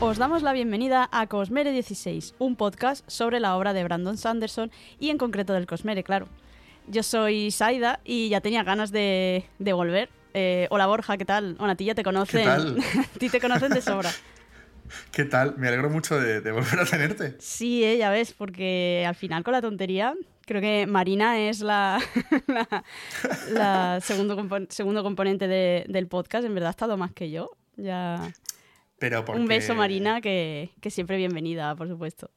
Os damos la bienvenida a Cosmere 16, un podcast sobre la obra de Brandon Sanderson y en concreto del Cosmere, claro. Yo soy Saida y ya tenía ganas de, de volver. Eh, hola Borja, ¿qué tal? Bueno, a ti ya te conocen. ¿Qué tal? a ti te conocen de sobra. ¿Qué tal? Me alegro mucho de, de volver a tenerte. Sí, eh, ya ves, porque al final con la tontería, creo que Marina es la, la, la segundo, compo- segundo componente de- del podcast. En verdad ha estado más que yo. Ya. Pero porque, Un beso, Marina, que, que siempre bienvenida, por supuesto.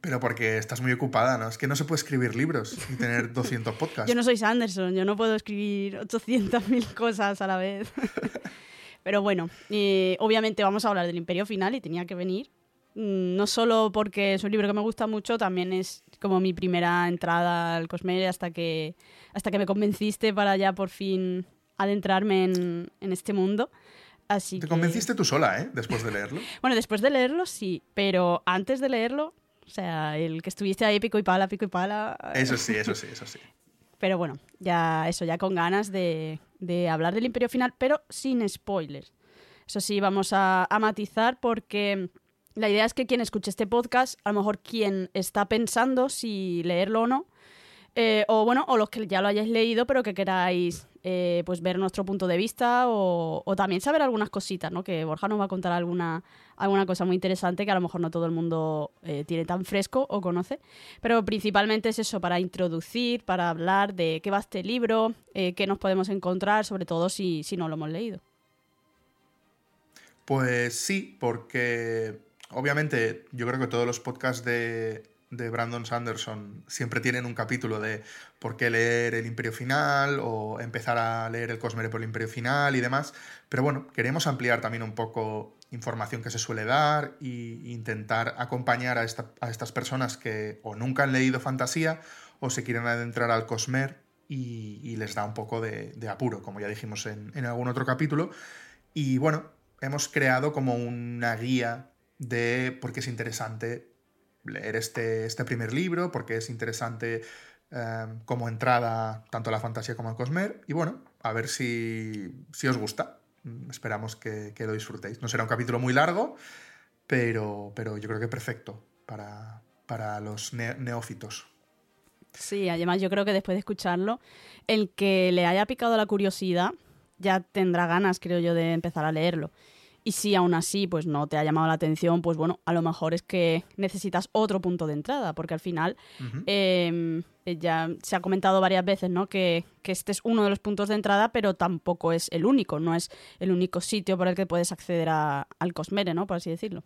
Pero porque estás muy ocupada, ¿no? Es que no se puede escribir libros y tener 200 podcasts. Yo no soy Sanderson, yo no puedo escribir 800.000 cosas a la vez. Pero bueno, eh, obviamente vamos a hablar del Imperio Final y tenía que venir. Mm, No solo porque es un libro que me gusta mucho, también es como mi primera entrada al Cosmere hasta que, hasta que me convenciste para ya por fin adentrarme en, en este mundo. Así Te que- convenciste tú sola, ¿eh? Después de leerlo. Bueno, después de leerlo sí, pero antes de leerlo, o sea, el que estuviste ahí pico y pala, pico y pala. Eso sí, eso sí, eso sí. Pero bueno, ya eso, ya con ganas de, de hablar del Imperio Final, pero sin spoilers. Eso sí, vamos a, a matizar porque la idea es que quien escuche este podcast, a lo mejor quien está pensando si leerlo o no, eh, o bueno, o los que ya lo hayáis leído, pero que queráis eh, pues ver nuestro punto de vista o, también saber algunas cositas, ¿no? Que Borja nos va a contar alguna, alguna cosa muy interesante que a lo mejor no todo el mundo eh, tiene tan fresco o conoce. Pero principalmente es eso, para introducir, para hablar de qué va este libro, eh, qué nos podemos encontrar, sobre todo si, si no lo hemos leído. Pues sí, porque obviamente yo creo que todos los podcasts de, de Brandon Sanderson siempre tienen un capítulo de por qué leer el Imperio Final o empezar a leer el Cosmere por el Imperio Final y demás. Pero bueno, queremos ampliar también un poco información que se suele dar e intentar acompañar a, a estas personas que o nunca han leído fantasía o se quieren adentrar al Cosmer y, y les da un poco de, de apuro, como ya dijimos en, en algún otro capítulo. Y bueno, hemos creado como una guía de por qué es interesante leer este, este primer libro, por qué es interesante eh, como entrada tanto a la fantasía como al Cosmer. Y bueno, a ver si, si os gusta. Mm, Esperamos que, que lo disfrutéis. No será un capítulo muy largo, pero, pero yo creo que perfecto para, para los ne- neófitos. Sí, además yo creo que después de escucharlo, el que le haya picado la curiosidad ya tendrá ganas, creo yo, de empezar a leerlo. Y si aún así pues no te ha llamado la atención, pues bueno, a lo mejor es que necesitas otro punto de entrada, porque al final eh, ya se ha comentado varias veces, ¿no? Que, que este es uno de los puntos de entrada, pero tampoco es el único, no es el único sitio por el que puedes acceder a- al Cosmere, ¿no? Por así decirlo.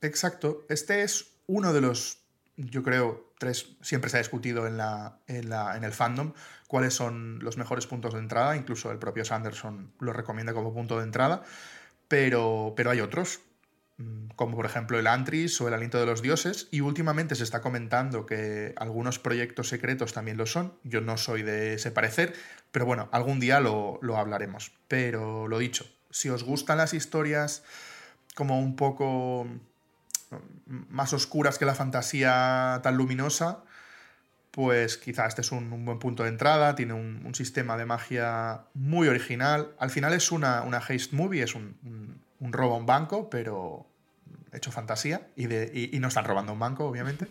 Exacto. Este es uno de los, yo creo, tres, siempre se ha discutido en, la, en, la, en el fandom, cuáles son los mejores puntos de entrada. Incluso el propio Sanderson lo recomienda como punto de entrada. Pero, pero hay otros, mm, como por ejemplo el Antris o el Aliento de los Dioses. Y últimamente se está comentando que algunos proyectos secretos también lo son. Yo no soy de ese parecer, pero bueno, algún día lo, lo hablaremos. Pero lo dicho, si os gustan las historias como un poco más oscuras que la fantasía tan luminosa, pues quizá este es un, buen punto de entrada, tiene un, sistema de magia muy original. Al final es una, una movie, es un, robo a un banco, pero hecho fantasía, y, de, y, no están robando un banco, obviamente.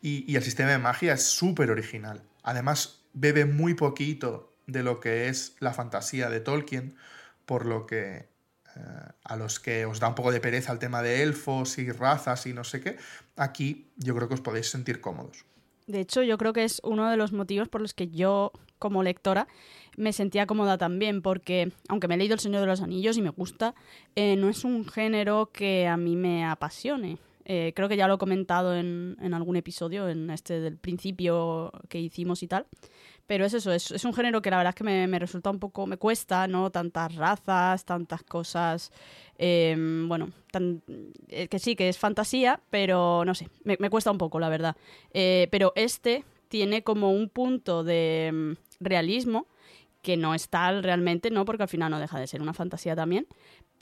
Y, y el sistema de magia es súper original. Además, bebe muy poquito de lo que es la fantasía de Tolkien, por lo que eh, a los que os da un poco de pereza el tema de elfos y razas y no sé qué, aquí yo creo que os podéis sentir cómodos. De hecho, yo creo que es uno de los motivos por los que yo, como lectora, me sentía cómoda también, porque aunque me he leído El Señor de los Anillos y me gusta, eh, no es un género que a mí me apasione. Eh, creo que ya lo he comentado en, algún episodio, en este del principio que hicimos y tal. Pero es eso, es, un género que la verdad es que me resulta un poco, me cuesta, ¿no? Tantas razas, tantas cosas, eh, bueno, eh, que sí, que es fantasía, pero no sé, me, cuesta un poco, la verdad. Eh, pero este tiene como un punto de mm, realismo que no es tal realmente, ¿no? Porque al final no deja de ser una fantasía también.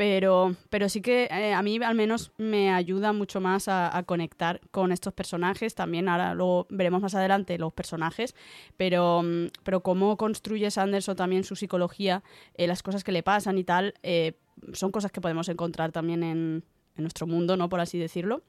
Pero, pero sí que eh, a mí al menos me ayuda mucho más a, conectar con estos personajes. También ahora luego veremos más adelante los personajes. Pero, mm, pero cómo construye Sanderson también su psicología, eh, las cosas que le pasan y tal, eh, son cosas que podemos encontrar también en, en nuestro mundo, ¿no? Por así decirlo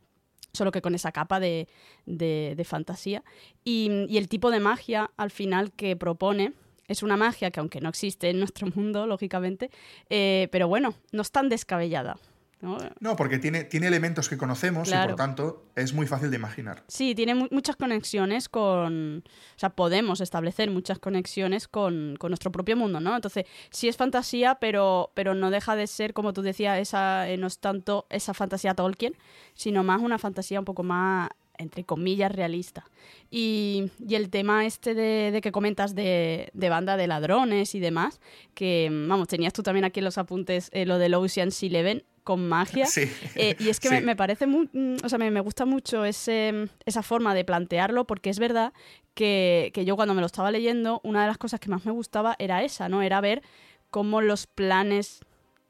solo que con esa capa de, de, fantasía. Y, y, el tipo de magia al final que propone es una magia que aunque no existe en nuestro mundo, lógicamente, eh, pero bueno, no es tan descabellada. ¿no? porque tiene, tiene elementos que conocemos y por tanto es muy fácil de imaginar. Sí, tiene muchas conexiones con. O sea, podemos establecer muchas conexiones con, con, nuestro propio mundo, ¿no? Entonces, sí es fantasía, pero, pero no deja de ser, como tú decías, esa, eh, no es tanto esa fantasía Tolkien, sino más una fantasía un poco más entre comillas, realista. Y, y el tema este de, de que comentas de, de, banda de ladrones y demás, que, vamos, tenías tú también aquí en los apuntes eh, lo del Ocean's Eleven, con magia. Eh, y es que me, parece muy, mm, o sea, me, gusta mucho ese, esa forma de plantearlo porque es verdad que, que, yo cuando me lo estaba leyendo, una de las cosas que más me gustaba era esa, ¿no? Era ver cómo los planes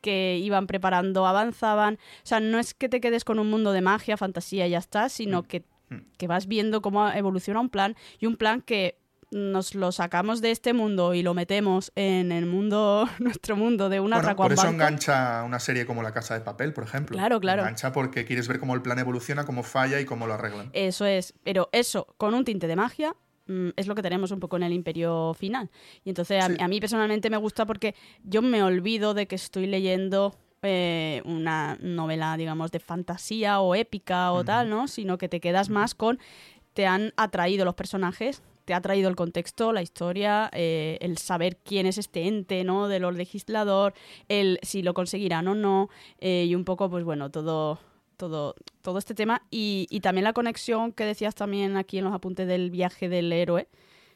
que iban preparando avanzaban. O sea, no es que te quedes con un mundo de magia, fantasía y ya está, sino mm. que. Que vas viendo cómo evoluciona un plan y un plan que nos lo sacamos de este mundo y lo metemos en el mundo, nuestro mundo de una bueno, Por eso engancha una serie como La Casa de Papel, por ejemplo. Claro, claro. Engancha porque quieres ver cómo el plan evoluciona, cómo falla y cómo lo arreglan. Eso es, pero eso, con un tinte de magia, mm, es lo que tenemos un poco en el imperio final. Y entonces a, mí personalmente me gusta porque yo me olvido de que estoy leyendo eh, una novela, digamos, de fantasía o épica o tal, ¿no? Sino que te quedas más con te han atraído los personajes te ha traído el contexto, la historia, eh, el saber quién es este ente, ¿no? De los legislador, el si lo conseguirán o no, eh, y un poco, pues bueno, todo, todo, todo este tema. Y, y, también la conexión que decías también aquí en los apuntes del viaje del héroe,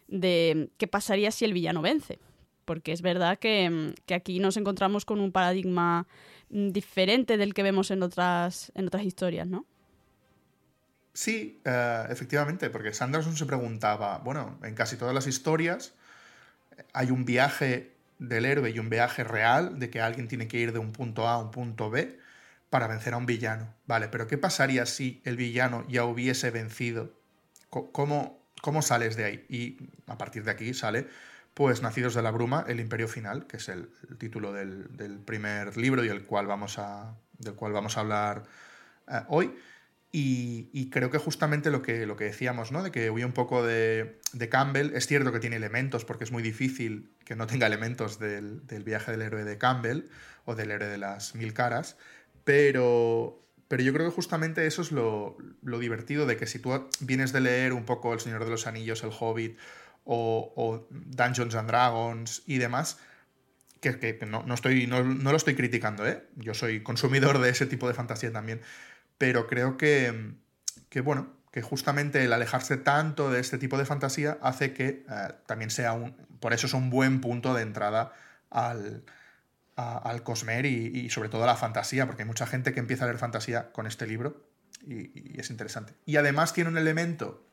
de qué pasaría si el villano vence. Porque es verdad que, que aquí nos encontramos con un paradigma diferente del que vemos en otras, en otras historias, ¿no? Sí, eh, efectivamente, porque Sanderson se preguntaba, bueno, en casi todas las historias hay un viaje del héroe y un viaje real de que alguien tiene que ir de un punto A a un punto B para vencer a un villano. Vale, pero ¿qué pasaría si el villano ya hubiese vencido? ¿Cómo, cómo sales de ahí? Y a partir de aquí sale, pues, Nacidos de la Bruma, el Imperio Final, que es el, título del, primer libro y el cual vamos a, del cual vamos a hablar eh, hoy. Y, creo que justamente lo que, lo que decíamos, ¿no? De que huye un poco de, Campbell. Es cierto que tiene elementos, porque es muy difícil que no tenga elementos del, viaje del héroe de Campbell o del héroe de las mil caras. Pero, pero yo creo que justamente eso es lo, divertido de que si tú vienes de leer un poco El Señor de los Anillos, El Hobbit o, Dungeons and Dragons y demás, que, no, estoy, no, no, lo estoy criticando, ¿eh? Yo soy consumidor de ese tipo de fantasía también pero creo que, bueno, que justamente el alejarse tanto de este tipo de fantasía hace que eh, también sea un, por eso es un buen punto de entrada al, al Cosmer y, sobre todo a la fantasía, porque hay mucha gente que empieza a leer fantasía con este libro y, es interesante. Y además tiene un elemento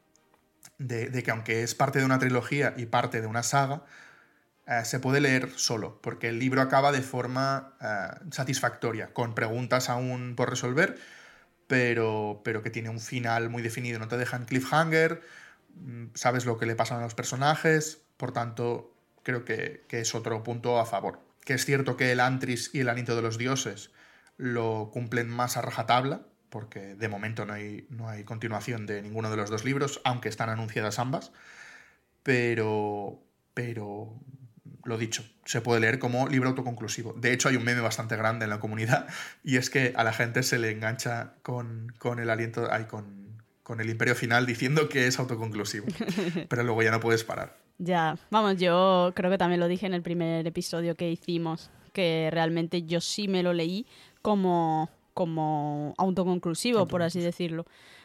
de, que aunque es parte de una trilogía y parte de una saga, eh, se puede leer solo, porque el libro acaba de forma eh, satisfactoria, con preguntas aún por resolver pero, pero que tiene un final muy definido. No te dejan cliffhanger, mm, sabes lo que le pasan a los personajes, por tanto, creo que, es otro punto a favor. Que es cierto que el Antris y el Anito de los Dioses lo cumplen más a rajatabla, porque de momento no hay, no hay continuación de ninguno de los dos libros, aunque están anunciadas ambas. Pero, pero lo dicho, se puede leer como libro autoconclusivo. De hecho, hay un meme bastante grande en la comunidad y es que a la gente se le engancha con, el aliento, ay, con, con el imperio final diciendo que es autoconclusivo. Pero luego ya no puedes parar. Ya, vamos, yo creo que también lo dije en el primer episodio que hicimos, que realmente yo sí me lo leí como, como autoconclusivo, por así decirlo.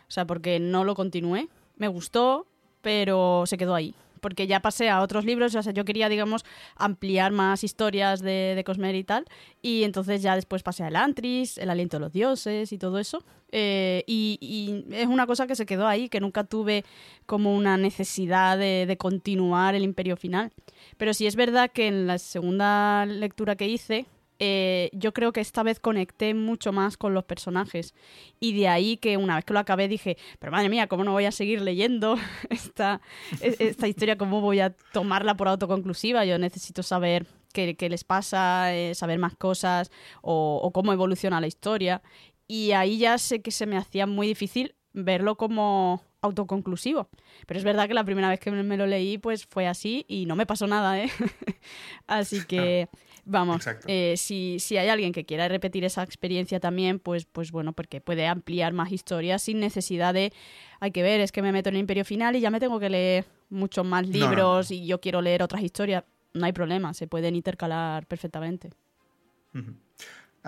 O sea, porque no lo continué, me gustó, pero se quedó ahí porque ya pasé a otros libros, o sea, yo quería, digamos, ampliar más historias de, de Cosmer y tal, y entonces ya después pasé a El Antris, El Aliento de los Dioses y todo eso, eh, y, es una cosa que se quedó ahí, que nunca tuve como una necesidad de, de continuar el Imperio Final. Pero sí es verdad que en la segunda lectura que hice, eh, yo creo que esta vez conecté mucho más con los personajes. Y de ahí que una vez que lo acabé dije, pero madre mía, ¿cómo no voy a seguir leyendo esta, e-, esta historia? ¿Cómo voy a tomarla por autoconclusiva? Yo necesito saber qué, les pasa, eh, saber más cosas o, cómo evoluciona la historia. y ahí ya sé que se me hacía muy difícil verlo como autoconclusivo. Pero es verdad que la primera vez que me lo leí, pues fue así y no me pasó nada, ¿eh? así que, vamos, eh, si, si, hay alguien que quiera repetir esa experiencia también, pues, pues bueno, porque puede ampliar más historias sin necesidad de, hay que ver, es que me meto en el Imperio Final y ya me tengo que leer muchos más libros y yo quiero leer otras historias. No hay problema, se pueden intercalar perfectamente.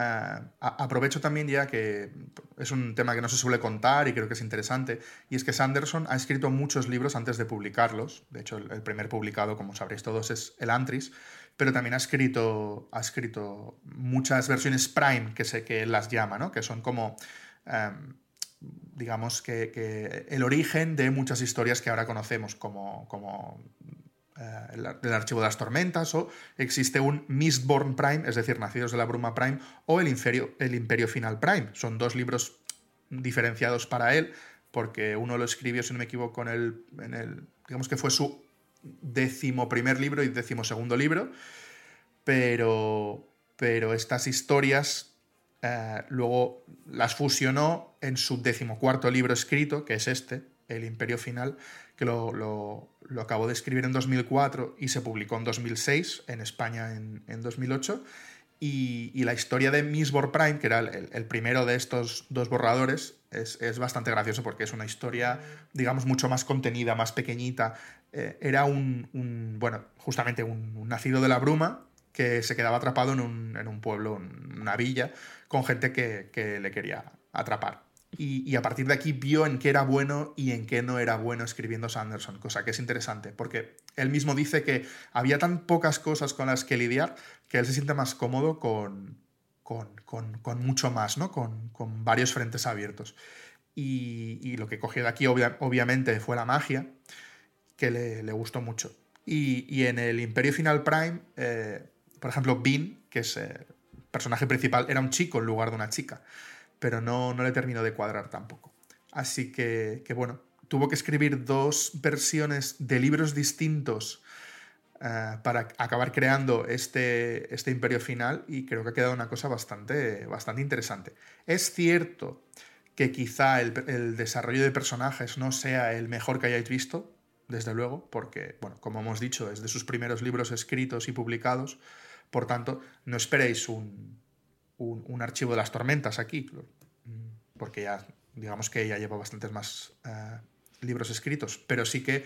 Eh, aprovecho también ya que es un tema que no se suele contar y creo que es interesante, y es que Sanderson ha escrito muchos libros antes de publicarlos. De hecho, el, primer publicado, como sabréis todos, es El Antris, pero también ha escrito, ha escrito muchas versiones Prime, que sé que él las llama, ¿no? que son como... Em, digamos que, el origen de muchas historias que ahora conocemos, como, como eh, el, archivo de las tormentas, o existe un Mistborn Prime, es decir, Nacidos de la Bruma Prime, o el, Imperio, el Imperio Final Prime. Son dos libros diferenciados para él, porque uno lo escribió, si no me equivoco, en el, en el digamos que fue su décimo primer libro y décimo segundo libro, pero, pero estas historias eh, luego las fusionó en su decimocuarto libro escrito, que es este, El Imperio Final, que lo, lo, acabó de escribir en 2004 y se publicó en 2006, en España en, en 2008. Y, y, la historia de Mistborn Prime, que era el, primero de estos dos borradores, es, es, bastante gracioso porque es una historia, digamos, mucho más contenida, más pequeñita. Eh, era un, un, bueno, justamente un, nacido de la bruma que se quedaba atrapado en un, en un pueblo, en una villa, con gente que, que le quería atrapar y, a partir de aquí vio en qué era bueno y en qué no era bueno escribiendo Sanderson, cosa que es interesante, porque él mismo dice que había tan pocas cosas con las que lidiar que él se siente más cómodo con, con, mucho más, ¿no? Con, varios frentes abiertos. Y, lo que cogió de aquí obviamente fue la magia, que le, gustó mucho. Y, en el Imperio Final Prime, eh, por ejemplo, Bean, que es el personaje principal, era un chico en lugar de una chica pero no, no le terminó de cuadrar tampoco. Así que, bueno, tuvo que escribir dos versiones de libros distintos eh, para acabar creando este, este imperio final y creo que ha quedado una cosa bastante, bastante interesante. Es cierto que quizá el, el, desarrollo de personajes no sea el mejor que hayáis visto, desde luego, porque, bueno, como hemos dicho, es de sus primeros libros escritos y publicados, por tanto, no esperéis un, un, archivo de las tormentas aquí, porque ya, digamos que ya lleva bastantes más eh, libros escritos, pero sí que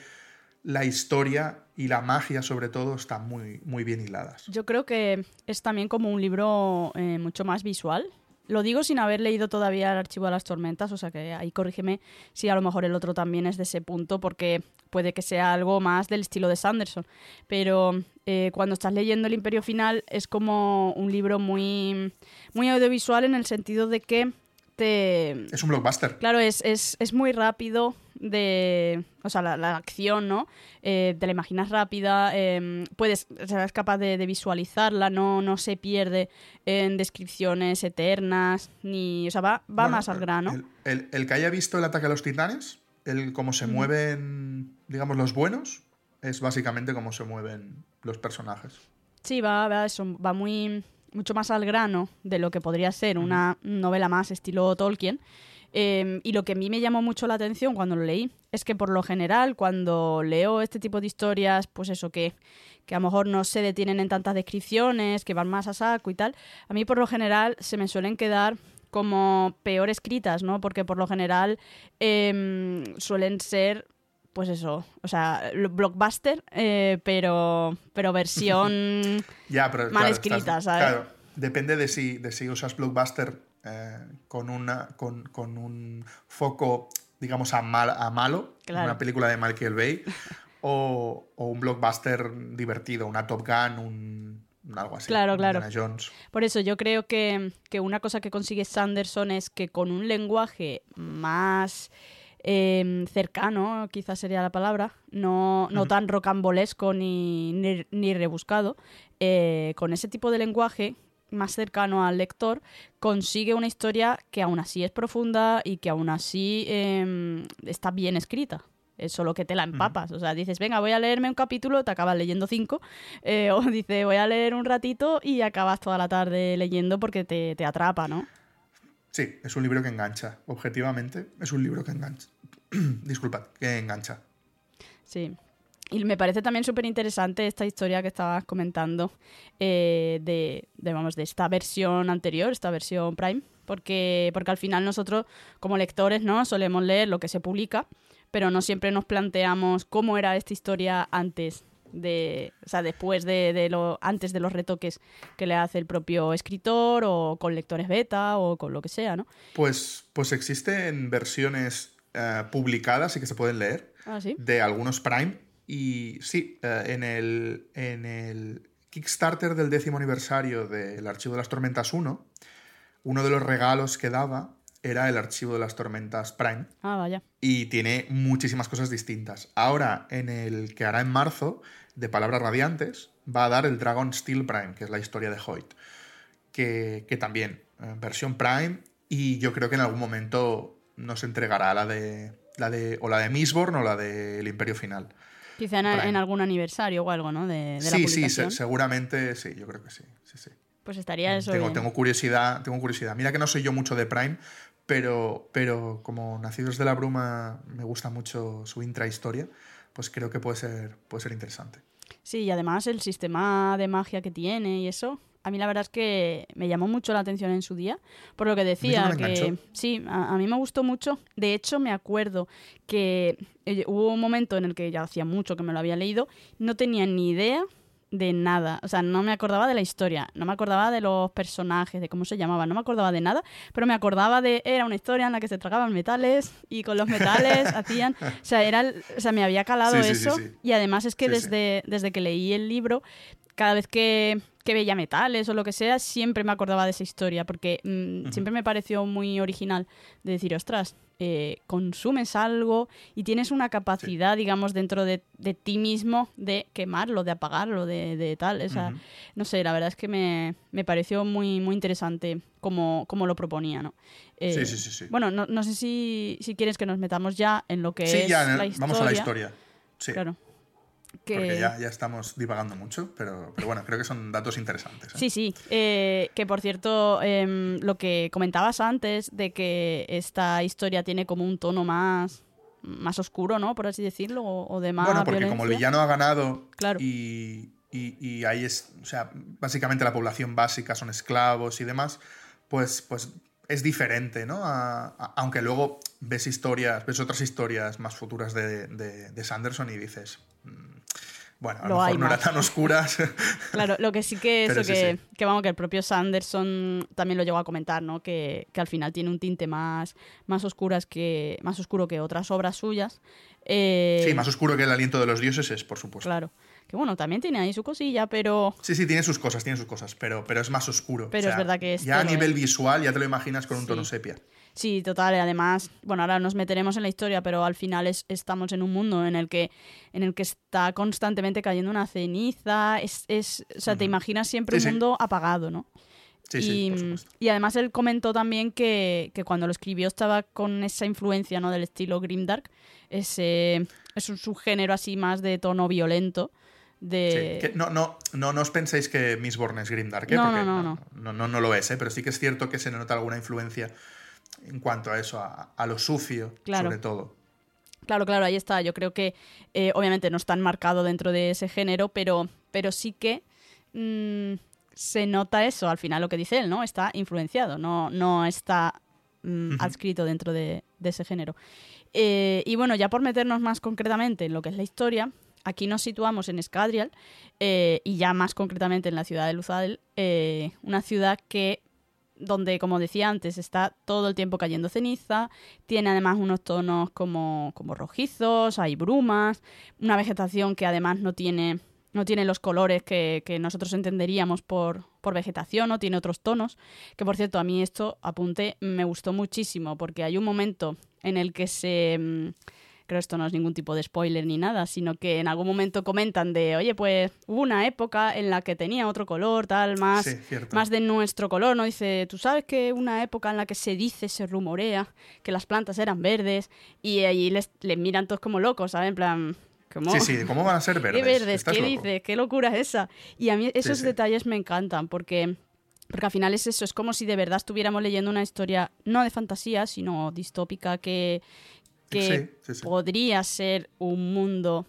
la historia y la magia sobre todo están muy, muy bien hiladas. Yo creo que es también como un libro eh, mucho más visual. Lo digo sin haber leído todavía el archivo de las tormentas, o sea que ahí corrígeme si a lo mejor el otro también es de ese punto, porque puede que sea algo más del estilo de Sanderson. Pero eh, cuando estás leyendo El Imperio Final es como un libro muy, muy audiovisual en el sentido de que te... Es un blockbuster. Claro, es, es, es muy rápido de... O sea, la, acción, ¿no? Eh, te la imaginas rápida, eh, puedes, serás capaz de, visualizarla, no, no se pierde en descripciones eternas, ni... O sea, va, va más al grano. El, el, que haya visto el ataque a los titanes, el cómo se mueven, digamos, los buenos, es básicamente cómo se mueven los personajes. Sí, va, va, eso, va muy mucho más al grano de lo que podría ser una novela más estilo Tolkien. Em, y lo que a mí me llamó mucho la atención cuando lo leí es que por lo general cuando leo este tipo de historias, pues eso que, que a lo mejor no se detienen en tantas descripciones, que van más a saco y tal, a mí por lo general se me suelen quedar como peor escritas, ¿no? Porque por lo general em, suelen ser pues eso, o sea, blockbuster, eh, pero, pero versión mal escrita, ¿sabes? Claro, depende de si, de si usas blockbuster eh, con, una, con, un foco, digamos, a, mal, a malo, una película de Michael Bay, o, un blockbuster divertido, una Top Gun, un, algo así. Claro, claro. Jones. Por eso yo creo que, que una cosa que consigue Sanderson es que con un lenguaje más Em, cercano, quizás sería la palabra, no, no tan rocambolesco ni, ni, rebuscado, eh, con ese tipo de lenguaje más cercano al lector, consigue una historia que aún así es profunda y que aún así em, está bien escrita. Es solo que te la empapas. O sea, dices, venga, voy a leerme un capítulo, te acabas leyendo cinco. Eh, o dices, voy a leer un ratito y acabas toda la tarde leyendo porque te, te atrapa, ¿no? Sí, es un libro que engancha. Objetivamente, es un libro que engancha. Disculpad, que engancha. Sí. Y me parece también súper interesante esta historia que estabas comentando eh, de, de, vamos, de esta versión anterior, esta versión Prime, porque, porque al final nosotros como lectores no solemos leer lo que se publica, pero no siempre nos planteamos cómo era esta historia antes de, o sea, después de, de, lo, antes de los retoques que le hace el propio escritor o con lectores beta o con lo que sea, ¿no? Pues, pues existen versiones uh, publicadas y que se pueden leer ¿Ah, sí? de algunos Prime y sí, uh, en, el, en el Kickstarter del décimo aniversario del Archivo de las Tormentas 1, uno de los regalos que daba era el archivo de las tormentas Prime. Ah, vaya. Y tiene muchísimas cosas distintas. Ahora, en el que hará en marzo, de Palabras Radiantes, va a dar el Dragon Steel Prime, que es la historia de Hoyt. Que, que también, eh, versión Prime, y yo creo que en algún momento nos entregará la de. La de o la de Mistborn o la del Imperio Final. Quizá en, en, algún aniversario o algo, ¿no? De, de sí, la sí, se, seguramente sí, yo creo que sí. sí, sí. Pues estaría eso. Tengo, bien. tengo, curiosidad, tengo curiosidad. Mira que no soy yo mucho de Prime, pero, pero como Nacidos de la Bruma me gusta mucho su intrahistoria, pues creo que puede ser, puede ser interesante. Sí, y además el sistema de magia que tiene y eso, a mí la verdad es que me llamó mucho la atención en su día, por lo que decía me que enganchó. sí, a, a, mí me gustó mucho. De hecho, me acuerdo que eh, hubo un momento en el que ya hacía mucho que me lo había leído, no tenía ni idea de nada. O sea, no me acordaba de la historia, no me acordaba de los personajes, de cómo se llamaban, no me acordaba de nada, pero me acordaba de. Era una historia en la que se tragaban metales y con los metales hacían. O sea, era, o sea, me había calado sí, sí, eso. sí, y además es que desde, desde que leí el libro, cada vez que, que, veía metales o lo que sea, siempre me acordaba de esa historia, porque mmm, uh -huh. siempre me pareció muy original de decir, ostras, eh, consumes algo y tienes una capacidad, sí. digamos, dentro de, de, ti mismo de quemarlo, de apagarlo, de, de tal. O sea, uh -huh. no sé, la verdad es que me, me pareció muy, muy interesante como, como lo proponía, ¿no? Eh, sí, sí, sí, sí, Bueno, no, no sé si, si, quieres que nos metamos ya en lo que sí, es ya, la historia. vamos a la historia. Sí. Claro. Que... Porque ya, ya, estamos divagando mucho, pero, pero, bueno, creo que son datos interesantes. ¿eh? Sí, sí. Eh, que por cierto, eh, lo que comentabas antes de que esta historia tiene como un tono más, más oscuro, ¿no? Por así decirlo, o, o de más. Bueno, porque violencia. como el villano ha ganado claro. y, y, y, ahí es, o sea, básicamente la población básica son esclavos y demás, pues, pues es diferente, ¿no? A, a, aunque luego ves historias, ves otras historias más futuras de, de, de Sanderson y dices, mm, bueno, a lo, lo mejor no eran tan oscuras. Claro, lo que sí que es sí, que, sí. que, vamos, que el propio Sanderson también lo llegó a comentar, ¿no? Que, que al final tiene un tinte más, más oscuras que. más oscuro que otras obras suyas. Eh... Sí, más oscuro que el aliento de los dioses es, por supuesto. Claro. Que bueno, también tiene ahí su cosilla, pero. Sí, sí, tiene sus cosas, tiene sus cosas, pero, pero es más oscuro. Pero o sea, es verdad que es. Ya a nivel es. visual ya te lo imaginas con un tono sepia. Sí, total. Además, bueno, ahora nos meteremos en la historia, pero al final es, estamos en un mundo en el que, en el que está constantemente cayendo una ceniza. Es, es, o sea, uh -huh. te imaginas siempre sí, un mundo sí. apagado, ¿no? Sí, y, sí, por y además él comentó también que, que, cuando lo escribió estaba con esa influencia ¿no? del estilo grimdark, ese, es un subgénero así más de tono violento. De... Sí, no, no, no, no os penséis que Mistborn es grimdark, ¿eh? no, Porque no, no, no, no, no, lo es, ¿eh? pero sí que es cierto que se nota alguna influencia en cuanto a eso, a, a lo sucio, claro. sobre todo. Claro, claro, ahí está. Yo creo que eh, obviamente no está marcado dentro de ese género, pero, pero sí que mmm, se nota eso al final, lo que dice él, ¿no? Está influenciado, no, no está mmm, -huh. adscrito dentro de, de ese género. Eh, y bueno, ya por meternos más concretamente en lo que es la historia, aquí nos situamos en Escadrial eh, y ya más concretamente en la ciudad de Luzadel, una ciudad que donde, como decía antes, está todo el tiempo cayendo ceniza, tiene además unos tonos como, como rojizos, hay brumas, una vegetación que además no tiene, no tiene los colores que, que nosotros entenderíamos por, por vegetación, no tiene otros tonos, que por cierto a mí esto, apunté, me gustó muchísimo porque hay un momento en el que se mm, creo esto no es ningún tipo de spoiler ni nada, sino que en algún momento comentan de, oye, pues hubo una época en la que tenía otro color, tal, más, sí, más de nuestro color, ¿no? Dice, tú sabes que una época en la que se dice, se rumorea, que las plantas eran verdes, y allí les, les miran todos como locos, ¿sabes? En plan... ¿Cómo? Sí, sí, ¿cómo van a ser verdes? ¿Qué verdes? ¿Qué dices? ¿Qué locura es esa? Y a mí esos sí, sí. detalles me encantan porque Porque al final es eso, es como si de verdad estuviéramos leyendo una historia no de fantasía, sino distópica que, que podría ser un mundo,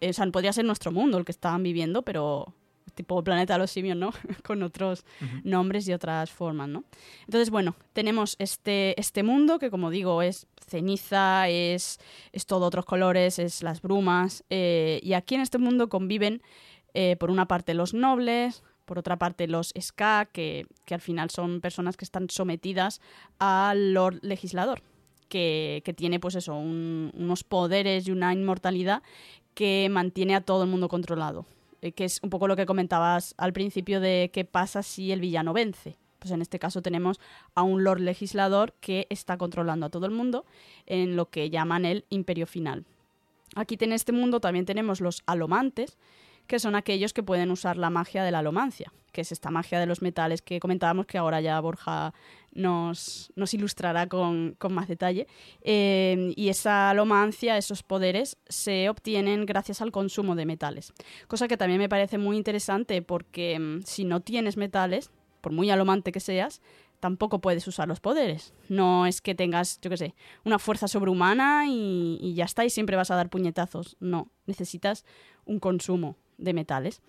o sea, podría ser nuestro mundo el que estaban viviendo, pero tipo Planeta de los Simios, ¿no? Con otros nombres y otras formas, ¿no? Entonces, bueno, tenemos este, este mundo que, como digo, es ceniza, es, es todo otros colores, es las brumas, eh, y aquí en este mundo conviven, eh, por una parte, los nobles, por otra parte, los ska, que, que al final son personas que están sometidas al Lord Legislador. Que, tiene pues eso, unos poderes y una inmortalidad que mantiene a todo el mundo controlado. Eh, que es un poco lo que comentabas al principio de qué pasa si el villano vence. Pues en este caso tenemos a un Lord Legislador que está controlando a todo el mundo en lo que llaman el Imperio Final. Aquí en este mundo también tenemos los alomantes, que son aquellos que pueden usar la magia de la alomancia, que es esta magia de los metales que comentábamos que ahora ya Borja nos, ilustrará con, más detalle. Eh, y esa alomancia, esos poderes, se obtienen gracias al consumo de metales. Cosa que también me parece muy interesante porque mm, si no tienes metales, por muy alomante que seas, tampoco puedes usar los poderes. No es que tengas, yo qué sé, una fuerza sobrehumana y, ya está, y siempre vas a dar puñetazos. No, necesitas un consumo de metales.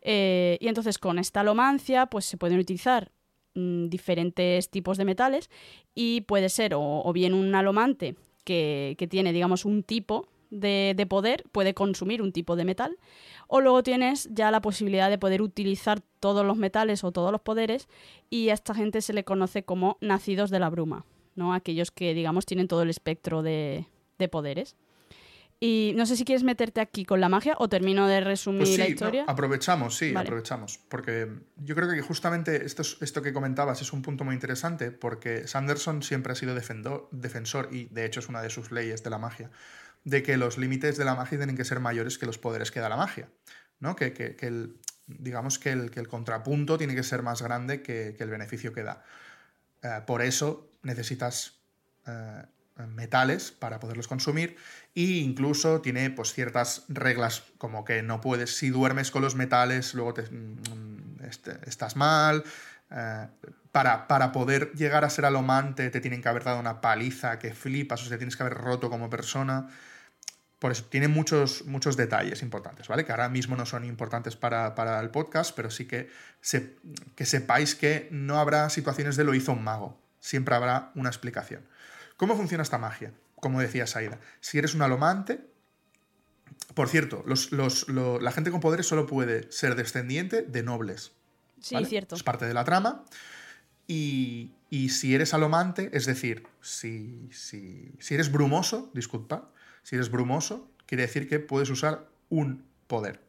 Eh, y entonces con esta alomancia pues se pueden utilizar mm, diferentes tipos de metales y puede ser o, bien un alomante que, que, tiene digamos un tipo de, de, poder, puede consumir un tipo de metal o luego tienes ya la posibilidad de poder utilizar todos los metales o todos los poderes y a esta gente se le conoce como nacidos de la bruma, ¿no? Aquellos que digamos tienen todo el espectro de, de poderes. Y no sé si quieres meterte aquí con la magia o termino de resumir pues la historia. aprovechamos, sí, aprovechamos. Porque yo creo que justamente esto, esto que comentabas es un punto muy interesante porque Sanderson siempre ha sido defensor y de hecho es una de sus leyes de la magia, de que los límites de la magia tienen que ser mayores que los poderes que da la magia. ¿no? Que, que, el, digamos que el, que el, contrapunto tiene que ser más grande que, el beneficio que da. Eh, por eso necesitas eh, metales para poderlos consumir e incluso tiene pues ciertas reglas como que no puedes si duermes con los metales luego te, mm, este, estás mal eh, para, para, poder llegar a ser alomante te tienen que haber dado una paliza que flipas o sea tienes que haber roto como persona por eso tiene muchos, muchos detalles importantes, ¿vale? Que ahora mismo no son importantes para, el podcast, pero sí que, que sepáis que no habrá situaciones de lo hizo un mago. Siempre habrá una explicación. ¿Cómo funciona esta magia? Como decía Saida, si eres un alomante, por cierto, la gente con poderes solo puede ser descendiente de nobles. Sí, cierto. Es parte de la trama. Y, si eres alomante, es decir, si, si, si eres brumoso, disculpa, si eres brumoso, quiere decir que puedes usar un poder.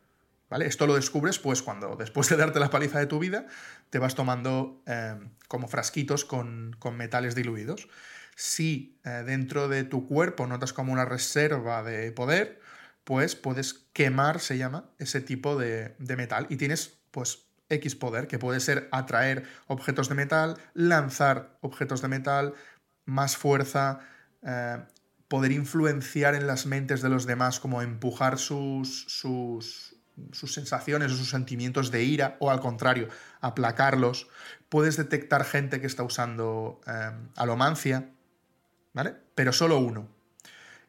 ¿Vale? Esto lo descubres pues cuando después de darte la paliza de tu vida te vas tomando eh, como frasquitos con, con metales diluidos si eh, dentro de tu cuerpo notas como una reserva de poder, pues puedes quemar, se llama, ese tipo de, metal. Y tienes, pues, X poder, que puede ser atraer objetos de metal, lanzar objetos de metal, más fuerza, eh, poder influenciar en las mentes de los demás, como empujar sus, sus, sus sensaciones o sus sentimientos de ira, o al contrario, aplacarlos. Puedes detectar gente que está usando eh, alomancia, ¿vale? Pero solo uno.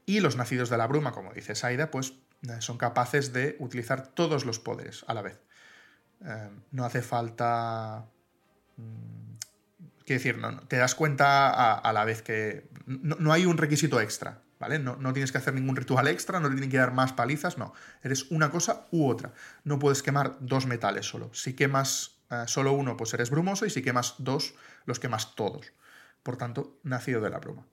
Y los nacidos de la bruma, como dice Saida, pues eh, son capaces de utilizar todos los poderes a la vez. Eh, no hace falta... Mm, quiero decir, no, te das cuenta a, la vez que no, hay un requisito extra, ¿vale? No, tienes que hacer ningún ritual extra, no te tienen que dar más palizas, no. Eres una cosa u otra. No puedes quemar dos metales solo. Si quemas eh, solo uno, pues eres brumoso, y si quemas dos, los quemas todos. Por tanto, nacido de la bruma.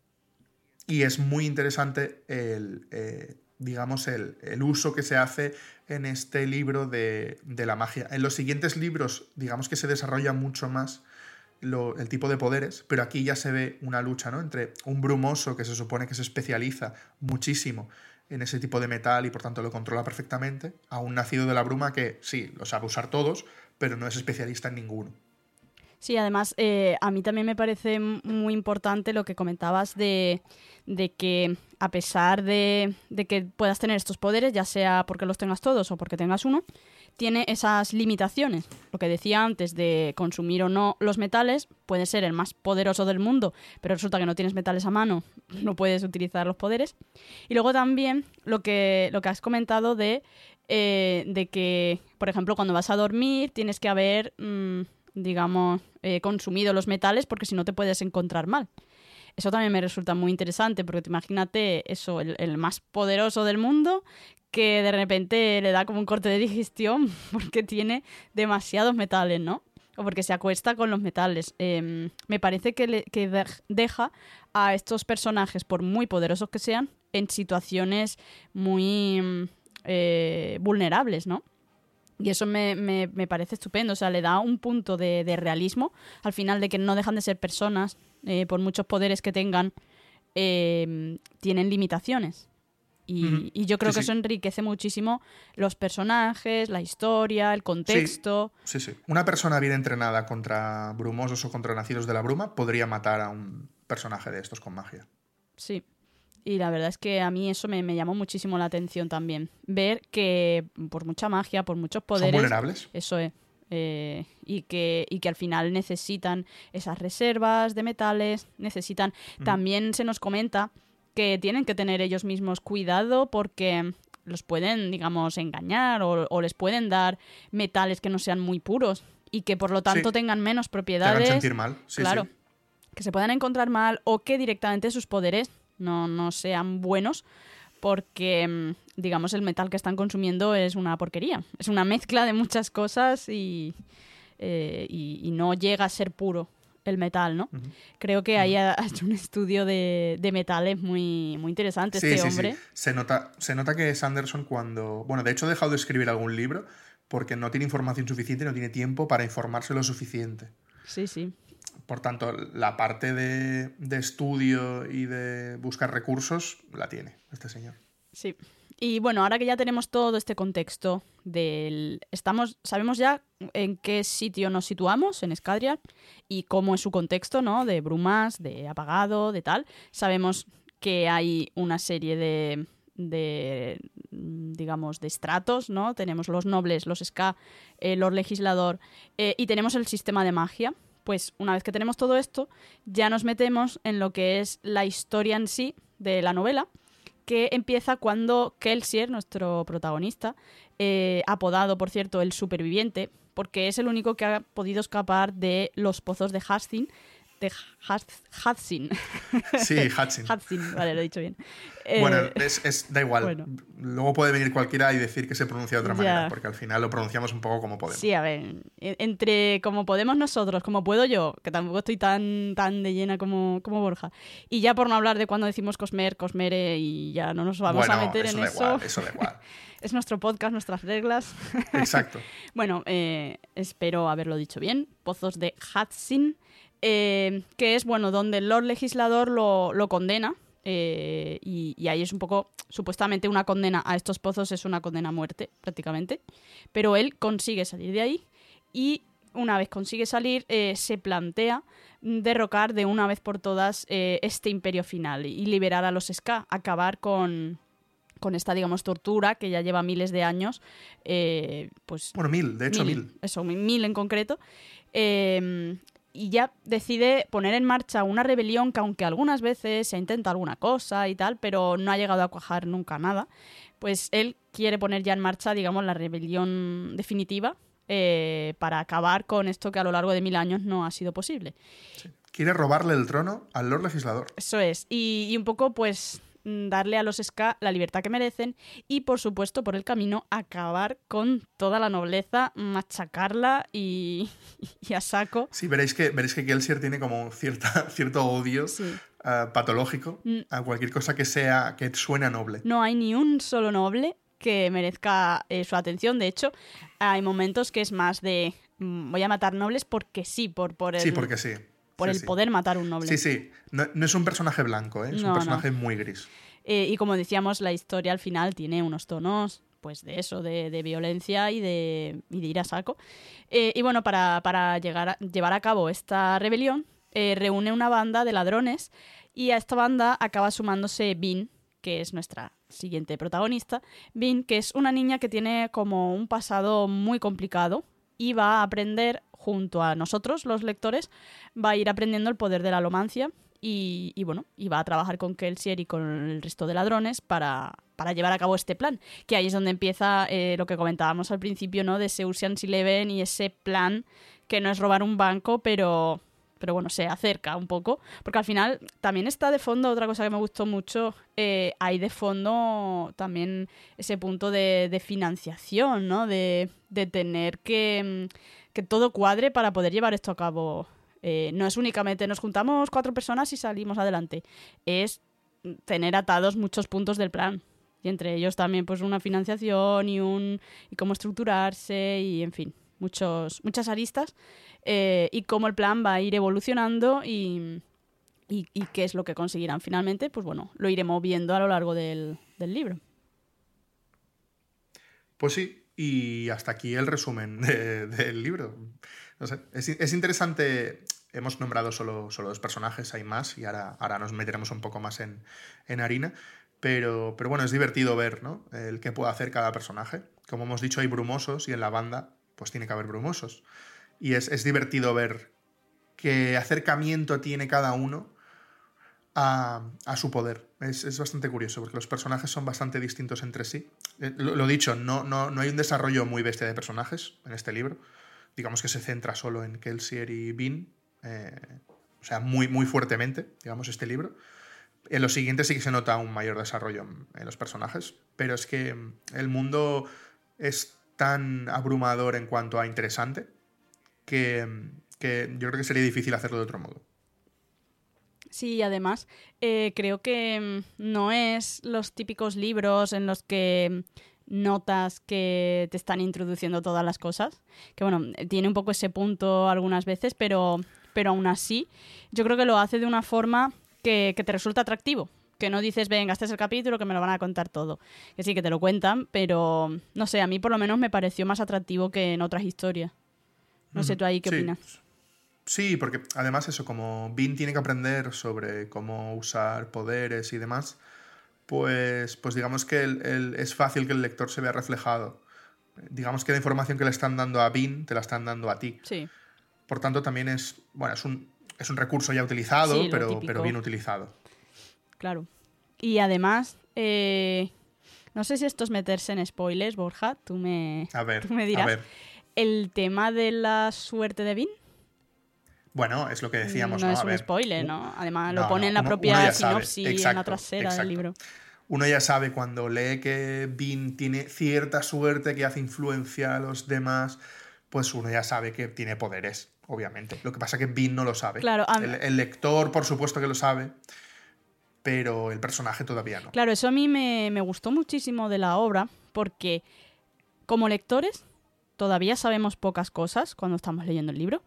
Y es muy interesante el, eh, digamos, el, uso que se hace en este libro de, la magia. En los siguientes libros, digamos que se desarrolla mucho más el tipo de poderes, pero aquí ya se ve una lucha ¿no? entre un brumoso que se supone que se especializa muchísimo en ese tipo de metal y por tanto lo controla perfectamente, a un nacido de la bruma que sí, lo sabe usar todos, pero no es especialista en ninguno. Sí, además eh, a mí también me parece muy importante lo que comentabas de, que a pesar de, que puedas tener estos poderes, ya sea porque los tengas todos o porque tengas uno, tiene esas limitaciones. Lo que decía antes de consumir o no los metales, puede ser el más poderoso del mundo, pero resulta que no tienes metales a mano, no puedes utilizar los poderes. Y luego también lo que, lo que has comentado de, eh, de que, por ejemplo, cuando vas a dormir tienes que haber, mm, digamos, eh, consumido los metales porque si no te puedes encontrar mal. Eso también me resulta muy interesante, porque te imagínate eso, el, más poderoso del mundo, que de repente le da como un corte de digestión porque tiene demasiados metales, ¿no? O porque se acuesta con los metales. Eh, me parece que, deja a estos personajes, por muy poderosos que sean, en situaciones muy eh, vulnerables, ¿no? Y eso me, me, me, parece estupendo. O sea, le da un punto de, de, realismo al final de que no dejan de ser personas, eh, por muchos poderes que tengan, eh, tienen limitaciones. Y, mm -hmm. y, yo creo sí, que eso enriquece muchísimo los personajes, la historia, el contexto. Sí, sí, sí. Una persona bien entrenada contra brumosos o contra nacidos de la bruma podría matar a un personaje de estos con magia. Sí. Y la verdad es que a mí eso me, me, llamó muchísimo la atención también. Ver que por mucha magia, por muchos poderes. Son vulnerables. Eso es. Eh, y, que, y que al final necesitan esas reservas de metales, necesitan. Mm. También se nos comenta que tienen que tener ellos mismos cuidado porque los pueden, digamos, engañar o, o les pueden dar metales que no sean muy puros y que por lo tanto sí. tengan menos propiedades. Te sentir mal. Sí, claro. Sí. Que se puedan encontrar mal o que directamente sus poderes no, no sean buenos porque, mm, digamos, el metal que están consumiendo es una porquería. Es una mezcla de muchas cosas y, eh, y, y no llega a ser puro el metal, ¿no? Uh -huh. Creo que ahí ha hecho un estudio de, de metales muy, muy interesante sí, este sí, hombre. Sí. Se, nota, se nota que Sanderson cuando... Bueno, de hecho ha dejado de escribir algún libro porque no tiene información suficiente, no tiene tiempo para informarse lo suficiente. Sí, sí. Por tanto, la parte de, estudio y de buscar recursos la tiene este señor. Sí. Y bueno, ahora que ya tenemos todo este contexto del estamos sabemos ya en qué sitio nos situamos en Escadria y cómo es su contexto, ¿no? De brumas, de apagado, de tal. Sabemos que hay una serie de de digamos de estratos, ¿no? Tenemos los nobles, los ska, el Lord Legislador eh, y tenemos el sistema de magia. Pues una vez que tenemos todo esto, ya nos metemos en lo que es la historia en sí de la novela que empieza cuando Kelsier, nuestro protagonista, eh, apodado, por cierto, el superviviente, porque es el único que ha podido escapar de los pozos de Hastings, de Hudson. Sí, Hudson. Hudson, vale, lo he dicho bien. Bueno, eh, es, es, da igual. Bueno. Luego puede venir cualquiera y decir que se pronuncia de otra manera, porque al final lo pronunciamos un poco como podemos. Sí, a ver, entre como podemos nosotros, como puedo yo, que tampoco estoy tan, tan de llena como, como Borja, y ya por no hablar de cuando decimos Cosmer, Cosmere, y ya no nos vamos bueno, a meter eso en da eso. Igual, eso da igual. es nuestro podcast, nuestras reglas. Exacto. bueno, eh, espero haberlo dicho bien. Pozos de Hudson eh, que es, bueno, donde el Lord Legislador lo, lo condena. Eh, y, y, ahí es un poco, supuestamente una condena a estos pozos es una condena a muerte, prácticamente. Pero él consigue salir de ahí y una vez consigue salir, eh, se plantea derrocar de una vez por todas eh, este imperio final y liberar a los Ska, acabar con, con esta, digamos, tortura que ya lleva miles de años. Pues, bueno, mil, de hecho mil. mil. Eso, mil en concreto. Eh, y ya decide poner en marcha una rebelión que aunque algunas veces se intenta alguna cosa y tal, pero no ha llegado a cuajar nunca nada, pues él quiere poner ya en marcha, digamos, la rebelión definitiva eh, para acabar con esto que a lo largo de mil años no ha sido posible. Sí. Quiere robarle el trono al Lord Legislador. Eso es. Y, y un poco, pues, darle a los Ska la libertad que merecen y, por supuesto, por el camino, acabar con toda la nobleza, machacarla y, y a saco. Sí, veréis que, veréis que Kelsier tiene como cierta, cierto odio sí. uh, patológico mm. a cualquier cosa que sea que suena noble. No hay ni un solo noble que merezca eh, su atención. De hecho, hay momentos que es más de mm, voy a matar nobles porque sí, por, por el... Sí, porque sí por sí, el poder matar un noble. Sí, sí. No, no, es un personaje blanco, ¿eh? es no, un personaje no. muy gris. Eh, y como decíamos, la historia al final tiene unos tonos pues de eso, de, de violencia y de, y de, ir a saco. Eh, y bueno, para, para llegar a, llevar a cabo esta rebelión, eh, reúne una banda de ladrones y a esta banda acaba sumándose Bean, que es nuestra siguiente protagonista, Vin, que es una niña que tiene como un pasado muy complicado y va a aprender junto a nosotros, los lectores, va a ir aprendiendo el poder de la alomancia y, y, bueno, y va a trabajar con Kelsier y con el resto de ladrones para, para llevar a cabo este plan. Que ahí es donde empieza eh, lo que comentábamos al principio, ¿no? De Ocean's Eleven y ese plan que no es robar un banco, pero, pero bueno, se acerca un poco. Porque al final también está de fondo otra cosa que me gustó mucho. Eh, hay de fondo también ese punto de, de financiación, ¿no? De, de tener que, que todo cuadre para poder llevar esto a cabo. Eh, no es únicamente nos juntamos cuatro personas y salimos adelante. Es tener atados muchos puntos del plan. Y entre ellos también pues una financiación y un y cómo estructurarse y en fin, muchos, muchas aristas. Eh, y cómo el plan va a ir evolucionando y, y, y, qué es lo que conseguirán finalmente, pues bueno, lo iremos viendo a lo largo del, del libro. Pues sí, y hasta aquí el resumen de, del libro. Es, es, interesante. Hemos nombrado solo, solo dos personajes, hay más, y ahora, ahora nos meteremos un poco más en, en harina. Pero, pero, bueno, es divertido ver ¿no? el qué puede hacer cada personaje. Como hemos dicho, hay brumosos y en la banda pues tiene que haber brumosos. Y es, es divertido ver qué acercamiento tiene cada uno a, a su poder. Es, es, bastante curioso porque los personajes son bastante distintos entre sí. Eh, lo, dicho, no, no, no hay un desarrollo muy bestia de personajes en este libro. Digamos que se centra solo en Kelsier y Bean. Eh, o sea, muy, muy fuertemente, digamos, este libro. En los siguientes sí que se nota un mayor desarrollo en, en los personajes. Pero es que el mundo es tan abrumador en cuanto a interesante que, que yo creo que sería difícil hacerlo de otro modo. Sí, además, eh, creo que no es los típicos libros en los que notas que te están introduciendo todas las cosas. Que bueno, tiene un poco ese punto algunas veces, pero, pero aún así, yo creo que lo hace de una forma que, que te resulta atractivo. Que no dices, venga, este es el capítulo, que me lo van a contar todo. Que sí, que te lo cuentan, pero no sé, a mí por lo menos me pareció más atractivo que en otras historias. No sé tú ahí qué sí. opinas. Sí, porque además eso, como Bean tiene que aprender sobre cómo usar poderes y demás, pues, pues digamos que el, el, es fácil que el lector se vea reflejado. Digamos que la información que le están dando a Bean te la están dando a ti. Sí. Por tanto, también es, bueno, es un, es un recurso ya utilizado, Sí, pero, pero bien utilizado. Claro. Y además, eh, no sé si esto es meterse en spoilers, Borja, tú me, A ver, tú me dirás. a ver. El tema de la suerte de Bean Bueno, es lo que decíamos, no ¿no? es A un ver, spoiler, ¿no? Además, no, lo pone en la uno- propia uno sinopsis, en la Exacto, trasera del libro. Uno ya sabe cuando lee que Bean tiene cierta suerte que hace influencia a los demás, pues uno ya sabe que tiene poderes, obviamente. Lo que pasa es que Bean no lo sabe. Claro, el, el lector, por supuesto que lo sabe, pero el personaje todavía no. Claro, eso a mí me, me gustó muchísimo de la obra, porque como lectores todavía sabemos pocas cosas cuando estamos leyendo el libro,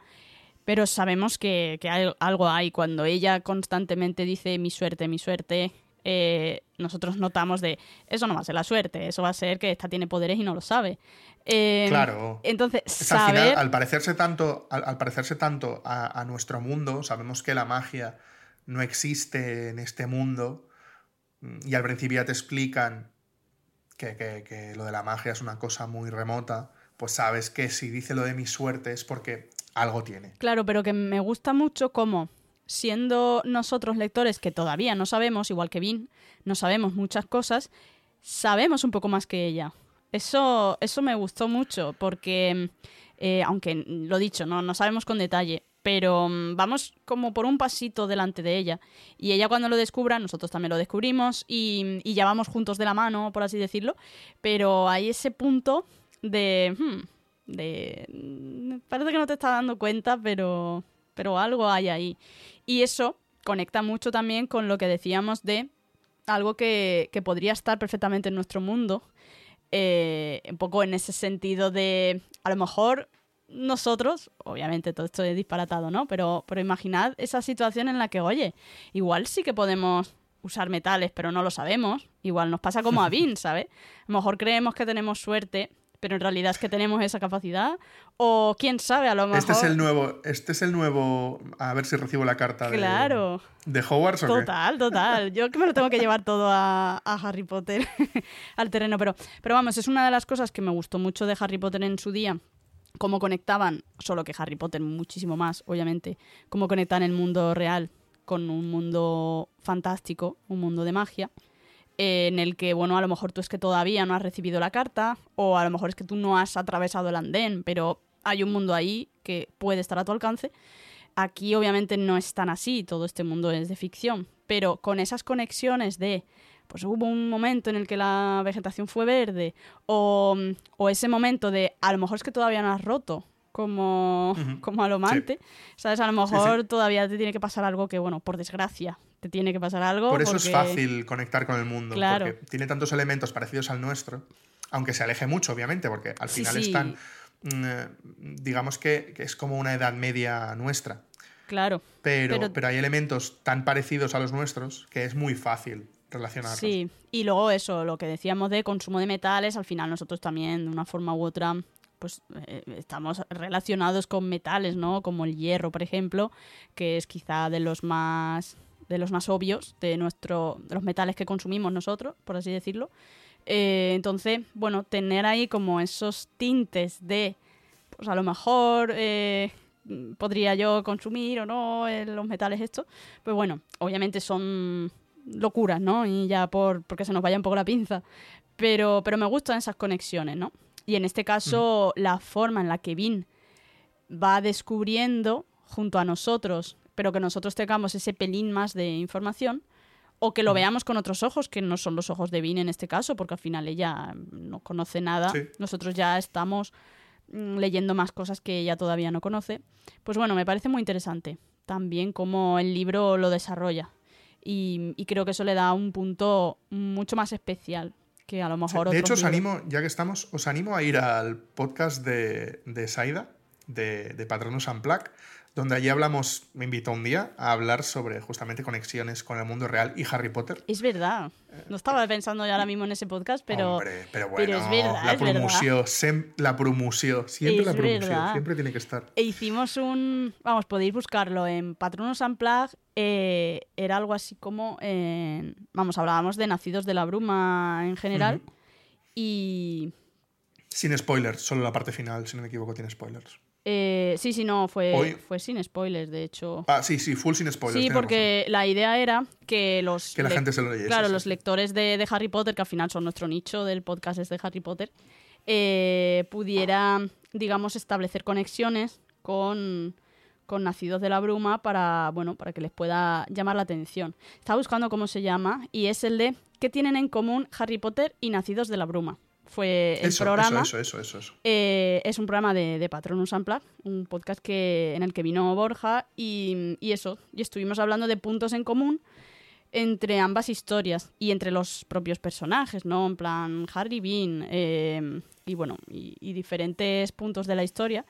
pero sabemos que, que hay- algo hay. Cuando ella constantemente dice mi suerte, mi suerte, eh, nosotros notamos de eso no va a ser la suerte, eso va a ser que esta tiene poderes y no lo sabe. Eh, Claro. Entonces, Es al saber... final, al parecerse tanto, al, al parecerse tanto a, a nuestro mundo, sabemos que la magia no existe en este mundo. mm, Y al principio ya te explican que, que- que lo de la magia es una cosa muy remota. Pues sabes que si dice lo de mi suerte es porque algo tiene. Claro, pero que me gusta mucho cómo, siendo nosotros lectores que todavía no sabemos, igual que Vin, no sabemos muchas cosas, sabemos un poco más que ella. Eso, eso me gustó mucho, porque, eh, aunque lo dicho, no, no sabemos con detalle, pero mm, vamos como por un pasito delante de ella. Y ella cuando lo descubra, nosotros también lo descubrimos y, y ya vamos juntos de la mano, por así decirlo. Pero hay ese punto de... hmm, de parece que no te estás dando cuenta, pero, pero algo hay ahí. Y eso conecta mucho también con lo que decíamos de algo que, que podría estar perfectamente en nuestro mundo. eh, un poco en ese sentido de, a lo mejor nosotros, obviamente todo esto es disparatado, ¿no? Pero, pero imaginad esa situación en la que, oye, igual sí que podemos usar metales, pero no lo sabemos. Igual nos pasa como a Vin, ¿sabes? A lo mejor creemos que tenemos suerte, pero en realidad es que tenemos esa capacidad. O quién sabe, a lo mejor. Este es el nuevo, este es el nuevo. A ver si recibo la carta claro. de, de Hogwarts. ¿o total, total. Yo que me lo tengo que llevar todo a, a Harry Potter al terreno. Pero, pero vamos, es una de las cosas que me gustó mucho de Harry Potter en su día. Cómo conectaban, solo que Harry Potter muchísimo más, obviamente, cómo conectan el mundo real con un mundo fantástico, un mundo de magia en el que, bueno, a lo mejor tú es que todavía no has recibido la carta, o a lo mejor es que tú no has atravesado el andén, pero hay un mundo ahí que puede estar a tu alcance. Aquí obviamente no es tan así, todo este mundo es de ficción, pero con esas conexiones de, pues hubo un momento en el que la vegetación fue verde, o, ese momento de, a lo mejor es que todavía no has roto, como, como alomante, ¿sabes? A lo mejor todavía te tiene que pasar algo que, bueno, por desgracia, te tiene que pasar algo. Por eso es fácil conectar con el mundo, porque tiene tantos elementos parecidos al nuestro, aunque se aleje mucho, obviamente, porque al final están, mm, eh, digamos que, es como una edad media nuestra. Claro. Pero, pero, hay elementos tan parecidos a los nuestros que es muy fácil relacionarlos. Sí, y luego eso, lo que decíamos de consumo de metales, al final nosotros también, de una forma u otra, pues eh, estamos relacionados con metales, ¿no? Como el hierro, por ejemplo, que es quizá de los más de los más obvios de, nuestro, de los metales que consumimos nosotros, por así decirlo. Eh, entonces, bueno, tener ahí como esos tintes de, pues a lo mejor eh, podría yo consumir o no los metales estos, pues bueno, obviamente son locuras, ¿no? Y ya por porque se nos vaya un poco la pinza, pero, pero me gustan esas conexiones, ¿no? Y en este caso, la forma en la que Vin va descubriendo junto a nosotros pero que nosotros tengamos ese pelín más de información o que lo veamos con otros ojos, que no son los ojos de Vin en este caso, porque al final ella no conoce nada. Nosotros ya estamos mm, leyendo más cosas que ella todavía no conoce. Pues bueno, me parece muy interesante también cómo el libro lo desarrolla. Y, creo que eso le da un punto mucho más especial que a lo mejor... de hecho, os animo, ya que estamos, os animo a ir al podcast de, de Saida, de, de Patronus Unplugged, donde allí hablamos, me invitó un día a hablar sobre justamente conexiones con el mundo real y Harry Potter. Es verdad. No estaba pensando ya ahora mismo en ese podcast, pero, Hombre, pero, bueno, es verdad. La promoción, la promoción, siempre la promoción, siempre tiene que estar. E hicimos un, vamos, podéis buscarlo en Patronus Unplugged, eh, era algo así como, vamos, hablábamos de Nacidos de la Bruma en general y... Sin spoilers, solo la parte final, si no me equivoco, tiene spoilers. Eh, sí, sí, no, fue, fue sin spoilers, de hecho. Ah, sí, sí, full sin spoilers. Sí, porque la idea era que los. Que la gente se lo leyese. Claro, los lectores de, Harry Potter, que al final son nuestro nicho del podcast es de Harry Potter, eh, pudiera, digamos, establecer conexiones con, con Nacidos de la Bruma para, bueno, para que les pueda llamar la atención. Estaba buscando cómo se llama y es el de ¿Qué tienen en común Harry Potter y Nacidos de la Bruma? Fue el programa. Eso, eso, eso, eso. Eh, es un programa de, de Patronus Unplugged, un podcast que, en el que vino Borja y, y, eso. Y estuvimos hablando de puntos en común entre ambas historias y entre los propios personajes, ¿no? En plan, Harry Bean eh, y bueno, y, diferentes puntos de la historia.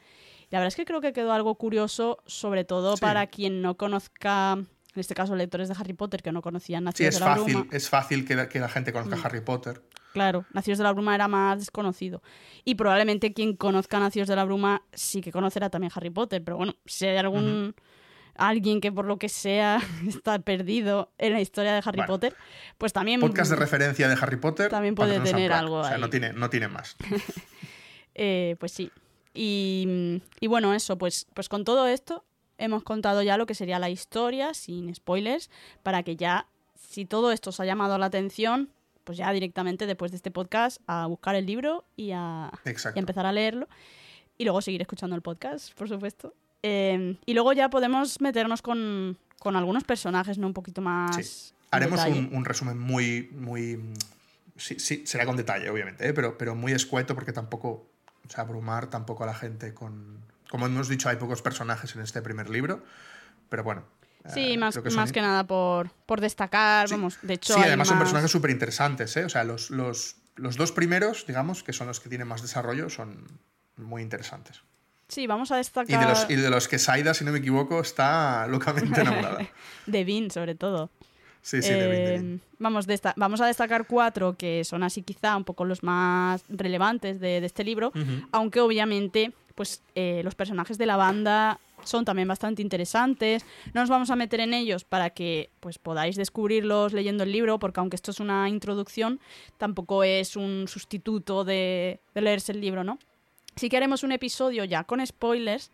la verdad es que creo que quedó algo curioso, sobre todo para quien no conozca en este caso lectores de Harry Potter que no conocían Nacidos sí, es de la fácil, Bruma. Es fácil que, que la gente conozca mm. Harry Potter. Claro, Nacidos de la Bruma era más desconocido. Y probablemente quien conozca Nacidos de la Bruma sí que conocerá también Harry Potter. Pero bueno, si hay algún. Alguien que por lo que sea está perdido en la historia de Harry Potter, pues también. Podcast de referencia de Harry Potter. También puede tener algo. O sea, no tiene, no tiene más. Eh, pues sí. Y, y, bueno, eso, pues, pues con todo esto hemos contado ya lo que sería la historia, sin spoilers, para que ya, si todo esto os ha llamado la atención, pues ya directamente después de este podcast a buscar el libro y a, empezar a leerlo. Y luego seguir escuchando el podcast, por supuesto. Em, y luego ya podemos meternos con, algunos personajes, ¿no? Un poquito más. Haremos un, resumen muy, muy. Sí, sí, será con detalle, obviamente, ¿eh? pero, pero muy escueto porque tampoco. O sea, abrumar tampoco a la gente con. Como hemos dicho, hay pocos personajes en este primer libro. Pero bueno, Sí, eh, más, más que nada por, por destacar, vamos, de hecho... Sí, además son personajes súper interesantes, ¿eh? O sea, los, los, los, dos primeros, digamos, que son los que tienen más desarrollo, son muy interesantes. Sí, vamos a destacar... Y de los, y de los que Saida, si no me equivoco, está locamente enamorada. de Vin, sobre todo. Sí, sí, de Eh, Vindelin. vamos, desta- vamos a destacar cuatro que son así quizá un poco los más relevantes de, de este libro, aunque obviamente pues eh, los personajes de la banda son también bastante interesantes. No nos vamos a meter en ellos para que pues podáis descubrirlos leyendo el libro, porque aunque esto es una introducción, tampoco es un sustituto de, de leerse el libro, ¿no? Sí que haremos un episodio ya con spoilers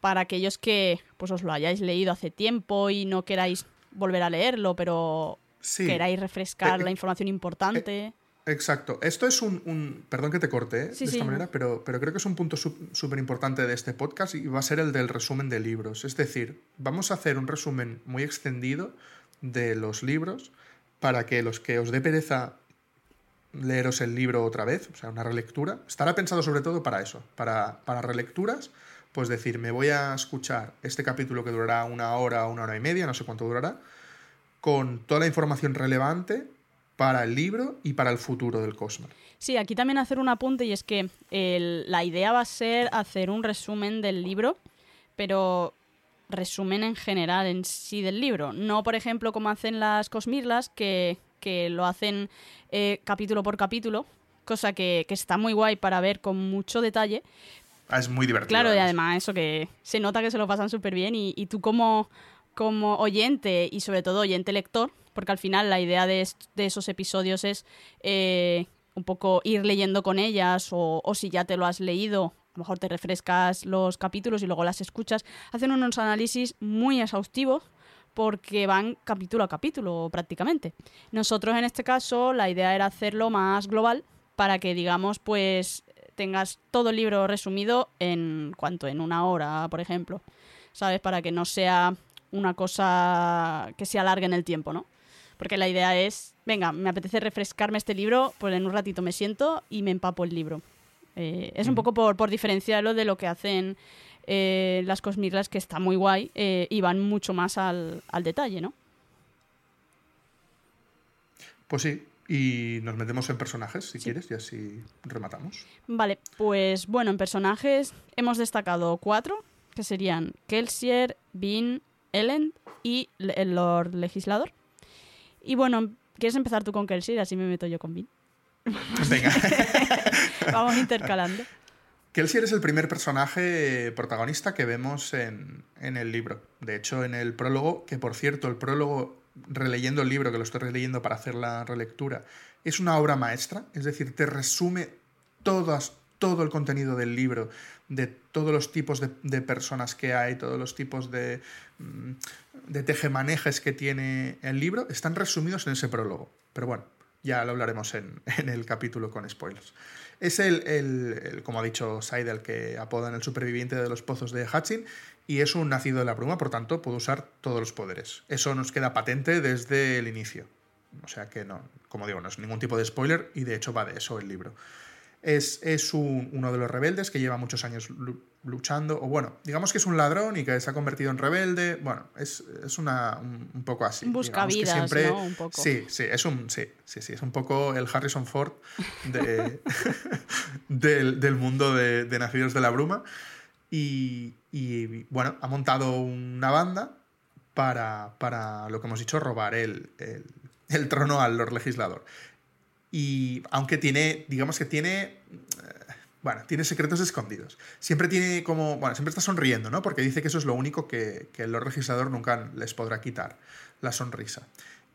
para aquellos que pues os lo hayáis leído hace tiempo y no queráis volver a leerlo, pero Sí. queráis refrescar Eh, la información importante. Exacto. Esto es un, un- Perdón que te corte ¿eh? Sí, de esta manera, pero, pero creo que es un punto súper importante de este podcast y va a ser el del resumen de libros. Es decir, vamos a hacer un resumen muy extendido de los libros para que los que os dé pereza leeros el libro otra vez, o sea, una relectura, estará pensado sobre todo para eso, para, para relecturas, pues decir, me voy a escuchar este capítulo que durará una hora o una hora y media, no sé cuánto durará, con toda la información relevante para el libro y para el futuro del Cosmos. Sí, aquí también hacer un apunte y es que el- la idea va a ser hacer un resumen del libro, pero resumen en general en sí del libro. No, por ejemplo, como hacen las Cosmirlas, que, que lo hacen eh, capítulo por capítulo, cosa que, que está muy guay para ver con mucho detalle. Ah, es muy divertido. Claro, y además. además eso que se nota que se lo pasan súper bien y, y tú como, como oyente y sobre todo oyente lector, porque al final la idea de, esos episodios es eh, un poco ir leyendo con ellas o, o si ya te lo has leído, a lo mejor te refrescas los capítulos y luego las escuchas, hacen unos análisis muy exhaustivos porque van capítulo a capítulo prácticamente. Nosotros en este caso la idea era hacerlo más global para que digamos pues tengas todo el libro resumido en cuanto en una hora, por ejemplo, ¿sabes? Para que no sea una cosa que se alargue en el tiempo, ¿no? Porque la idea es, venga, me apetece refrescarme este libro, pues en un ratito me siento y me empapo el libro. Eh, es un poco por, por diferenciarlo de lo que hacen eh, las Cosmirlas, que está muy guay eh, y van mucho más al, al detalle, ¿no? Pues sí, y nos metemos en personajes, si quieres, y así rematamos. Vale, pues bueno, en personajes hemos destacado cuatro, que serían Kelsier, Bean, Ellen y el Lord Legislador. Y bueno, ¿quieres empezar tú con Kelsier? Así me meto yo con Bean. Venga. Vamos intercalando. Kelsier es el primer personaje protagonista que vemos en, en el libro. De hecho, en el prólogo, que por cierto, el prólogo, releyendo el libro, que lo estoy releyendo para hacer la relectura, es una obra maestra, es decir, te resume todas, todo el contenido del libro, de todos los tipos de, personas que hay, todos los tipos de, mm, de tejemanejes que tiene el libro, están resumidos en ese prólogo. Pero bueno, ya lo hablaremos en, el capítulo con spoilers. Es el, como ha dicho Seidel, que apodan el superviviente de los pozos de Hatchin y es un nacido de la bruma, por tanto puede usar todos los poderes. Eso nos queda patente desde el inicio. O sea que no, como digo, no es ningún tipo de spoiler y de hecho va de eso el libro. Es, es un- uno de los rebeldes que lleva muchos años lu- luchando, o bueno, digamos que es un ladrón y que se ha convertido en rebelde. Bueno, es, es una, un, un poco así. Digamos que siempre- ¿no? Un poco. Sí, sí, es un, sí, sí, sí, es un poco el Harrison Ford de- del, del mundo de, de Nacidos de la Bruma. Y, y, bueno, ha montado una banda para, para lo que hemos dicho, robar el, el- el trono al Lord Legislador. Y aunque tiene, digamos que tiene, bueno, tiene secretos escondidos. Siempre tiene como, bueno, siempre está sonriendo, ¿no? Porque dice que eso es lo único que, que el Lord Legislador nunca les podrá quitar, la sonrisa.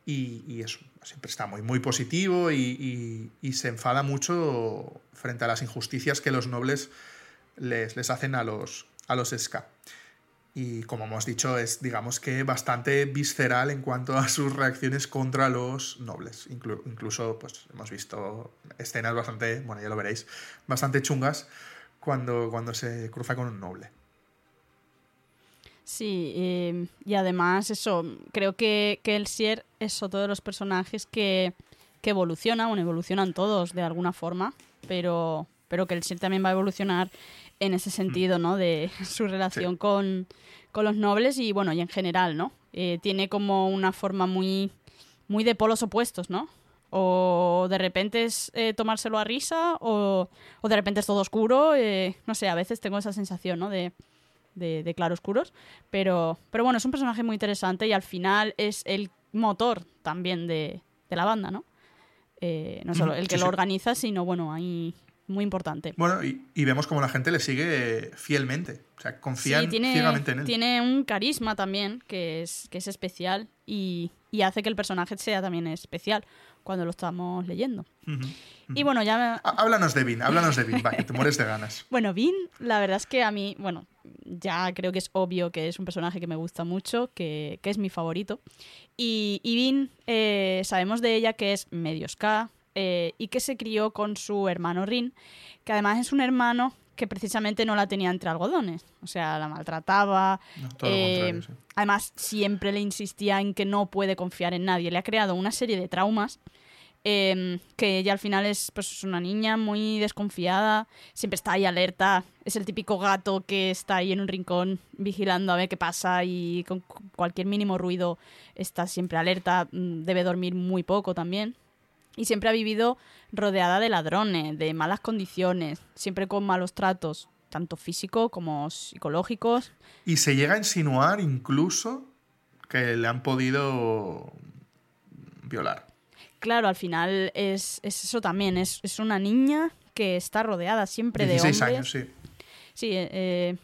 Y, y eso, siempre está muy, muy positivo y, y- y se enfada mucho frente a las injusticias que los nobles les, les hacen a los, a los Ska. Y como hemos dicho, es digamos que bastante visceral en cuanto a sus reacciones contra los nobles. Inclu- incluso, pues hemos visto escenas bastante, bueno, ya lo veréis, bastante chungas cuando, cuando se cruza con un noble. Sí, eh, y además eso, creo que, que el Sier es otro de los personajes que, que evoluciona, bueno, evolucionan todos de alguna forma, pero, pero que el Sier también va a evolucionar en ese sentido, ¿no? De su relación Sí. con, con los nobles y, bueno, y en general, ¿no? Eh, tiene como una forma muy, muy de polos opuestos, ¿no? O de repente es eh, tomárselo a risa o, o de repente es todo oscuro, eh, no sé, a veces tengo esa sensación, ¿no? De, de, de claroscuros. Pero, pero bueno, es un personaje muy interesante y al final es el motor también de, de la banda, ¿no? Eh, no solo el que sí, lo organiza, sino bueno, ahí muy importante. Bueno, y, y vemos como la gente le sigue fielmente. O sea, confían Sí, tiene, ciegamente en él. tiene un carisma también que es, que es especial y, y hace que el personaje sea también especial cuando lo estamos leyendo. Y bueno, ya Háblanos de Vin, háblanos de Vin, va, que te mueres de ganas. Bueno, Vin, la verdad es que a mí, bueno, ya creo que es obvio que es un personaje que me gusta mucho, que, que es mi favorito. Y, y Vin, eh, sabemos de ella que es medio ska eh, y que se crió con su hermano Rin, que además es un hermano que precisamente no la tenía entre algodones. O sea, la maltrataba. No, eh, sí. Además, siempre le insistía en que no puede confiar en nadie. Le ha creado una serie de traumas eh, que ella al final es pues, una niña muy desconfiada, siempre está ahí alerta, es el típico gato que está ahí en un rincón vigilando a ver qué pasa y con cu- cualquier mínimo ruido está siempre alerta, mm, debe dormir muy poco también. Y siempre ha vivido rodeada de ladrones, de malas condiciones, siempre con malos tratos, tanto físicos como psicológicos. Y se llega a insinuar incluso que le han podido violar. Claro, al final es, es eso también, es, es una niña que está rodeada siempre de 16 hombres. años, sí. Sí, eh,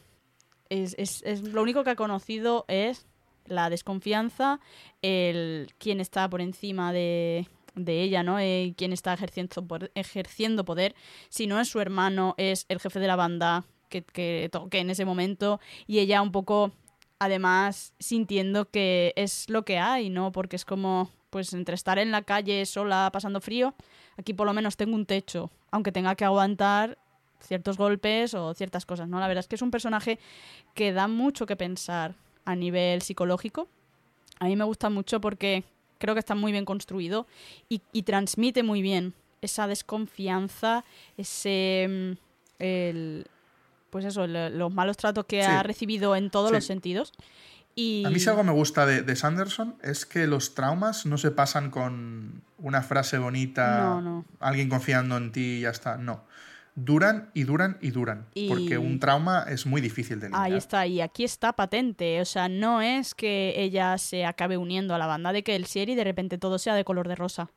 es, es- es- lo único que ha conocido es la desconfianza, el quién está por encima de, de ella, ¿no? Eh, quién está ejerciendo, poder- ejerciendo poder. Si no es su hermano, es el jefe de la banda que, que toque en ese momento y ella un poco, además, sintiendo que es lo que hay, ¿no? Porque es como, pues entre estar en la calle sola pasando frío, aquí por lo menos tengo un techo, aunque tenga que aguantar ciertos golpes o ciertas cosas, ¿no? La verdad es que es un personaje que da mucho que pensar a nivel psicológico. A mí me gusta mucho porque creo que está muy bien construido y, y transmite muy bien esa desconfianza, ese... mm, el- pues eso, el- los malos tratos que Sí. ha recibido en todos Sí. los sentidos. Y... A mí si algo me gusta de, de Sanderson es que los traumas no se pasan con una frase bonita, No, no. alguien confiando en ti y ya está. No. Duran y duran y duran. Y- Porque un trauma es muy difícil de eliminar. Ahí está, y aquí está patente. O sea, no es que ella se acabe uniendo a la banda de Kelsier y de repente todo sea de color de rosa.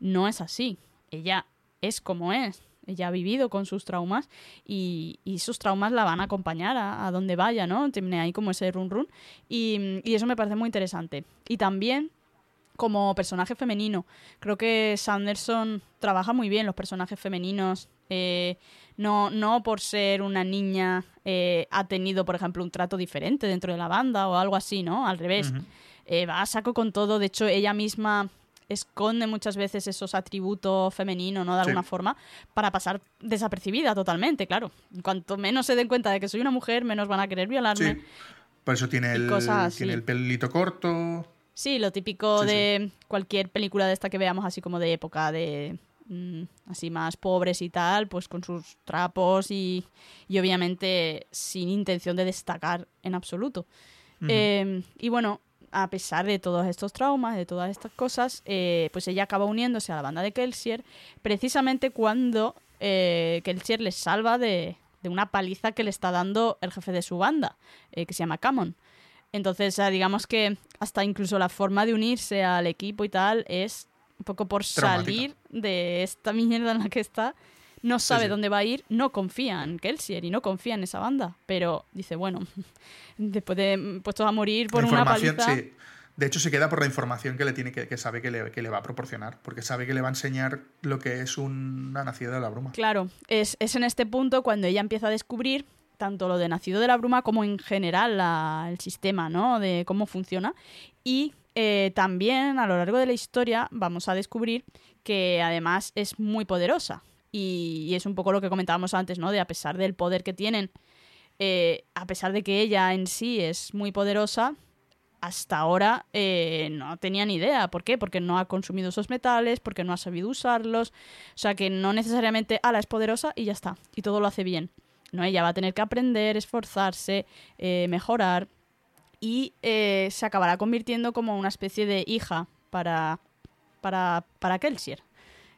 No es así. Ella es como es. Ella ha vivido con sus traumas y, y sus traumas la van a acompañar a, a donde vaya, ¿no? Tiene ahí como ese run run. Y, y eso me parece muy interesante. Y también como personaje femenino. Creo que Sanderson trabaja muy bien los personajes femeninos. Eh, no, no por ser una niña eh, ha tenido, por ejemplo, un trato diferente dentro de la banda o algo así, ¿no? Al revés. Eh, va a saco con todo. De hecho, ella misma esconde muchas veces esos atributos femeninos, ¿no? De Sí. alguna forma, para pasar desapercibida totalmente, claro. Cuanto menos se den cuenta de que soy una mujer, menos van a querer violarme. Sí. Por eso tiene el, tiene el pelito corto. Sí, lo típico sí. de cualquier película de esta que veamos así como de época, de mm, así más pobres y tal, pues con sus trapos y, y obviamente sin intención de destacar en absoluto. Eh, y bueno, a pesar de todos estos traumas, de todas estas cosas, eh, pues ella acaba uniéndose a la banda de Kelsier precisamente cuando eh, Kelsier les salva de, de una paliza que le está dando el jefe de su banda, eh, que se llama Camon. Entonces, ah, digamos que hasta incluso la forma de unirse al equipo y tal es un poco por salir de esta mierda en la que está. No sabe sí. dónde va a ir, no confía en Kelsier y no confía en esa banda. Pero dice, bueno, después de mm, puestos a morir por la una paliza. sí. De hecho, se queda por la información que le tiene que, que sabe que le, que le va a proporcionar. Porque sabe que le va a enseñar lo que es una nacida de la bruma. Claro, es, es en este punto cuando ella empieza a descubrir tanto lo de Nacido de la Bruma como en general la- el sistema, ¿no? De cómo funciona. Y eh, también a lo largo de la historia vamos a descubrir que además es muy poderosa. Y, es un poco lo que comentábamos antes, ¿no? De a pesar del poder que tienen, eh, a pesar de que ella en sí es muy poderosa, hasta ahora eh, no tenía ni idea. ¿Por qué? Porque no ha consumido esos metales, porque no ha sabido usarlos. O sea que no necesariamente, ala, es poderosa y ya está. Y todo lo hace bien. No, ella va a tener que aprender, esforzarse, eh, mejorar. Y eh, se acabará convirtiendo como una especie de hija para, para, para Kelsier.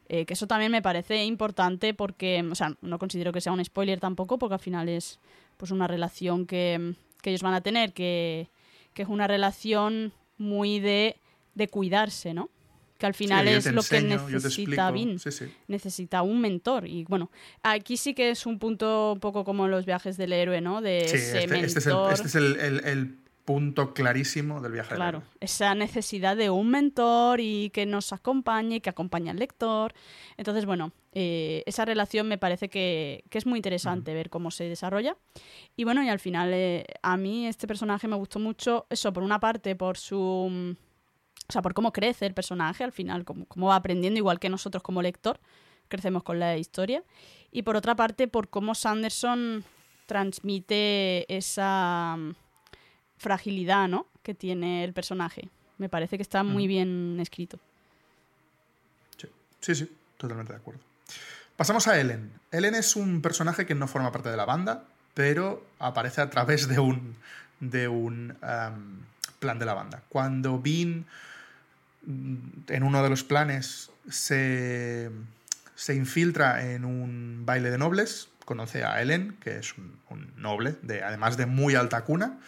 Eh, que eso también me parece importante porque, o sea, no considero que sea un spoiler tampoco, porque al final es pues una relación que, que ellos van a tener, que, que es una relación muy de de cuidarse, ¿no? que al final es lo que necesita Vin. Necesita un mentor. Y bueno, aquí sí que es un punto un poco como los viajes del héroe, ¿no? De ese este, este, es, el, este es el, punto clarísimo del viaje claro, esa necesidad de un mentor y que nos acompañe, que acompañe al lector. Entonces, bueno, eh, esa relación me parece que, es muy interesante ver cómo se desarrolla. Y bueno, y al final eh, a mí este personaje me gustó mucho, eso, por una parte, por su... O sea, por cómo crece el personaje al final, cómo, cómo va aprendiendo, igual que nosotros como lector, crecemos con la historia. Y por otra parte, por cómo Sanderson transmite esa fragilidad, ¿no? Que tiene el personaje. Me parece que está muy bien escrito. Sí. sí, totalmente de acuerdo. Pasamos a Ellen. Ellen es un personaje que no forma parte de la banda, pero aparece a través de un, de un plan de la banda. Cuando Bean, mm, en uno de los planes, se, se infiltra en un baile de nobles, conoce a Ellen, que es un, un noble, de, además de muy alta cuna,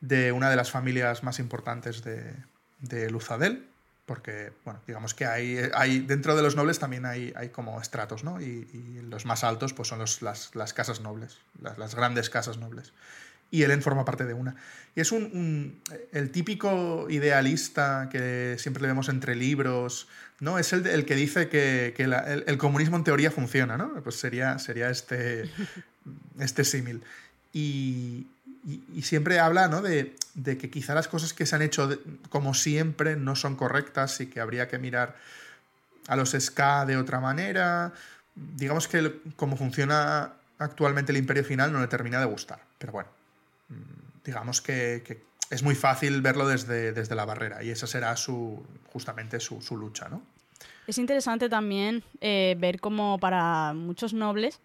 de una de las familias más importantes de, de Luzadel, porque, bueno, digamos que hay, hay dentro de los nobles también hay, hay como estratos, ¿no? Y, los más altos pues son los, las, las, casas nobles, las, las, grandes casas nobles. Y Ellen forma parte de una. Y es un, el típico idealista que siempre le vemos entre libros, ¿no? Es el, el que dice que, que el, el, comunismo en teoría funciona, ¿no? Pues sería, sería este, este símil. Y, y, siempre habla ¿no? de, que quizá las cosas que se han hecho como siempre no son correctas y que habría que mirar a los SK de otra manera. Digamos que como funciona actualmente el Imperio Final no le termina de gustar. Pero bueno, mm, digamos que, es muy fácil verlo desde, desde, la barrera y esa será su, justamente su, lucha. ¿no? Es interesante también eh, ver cómo para muchos nobles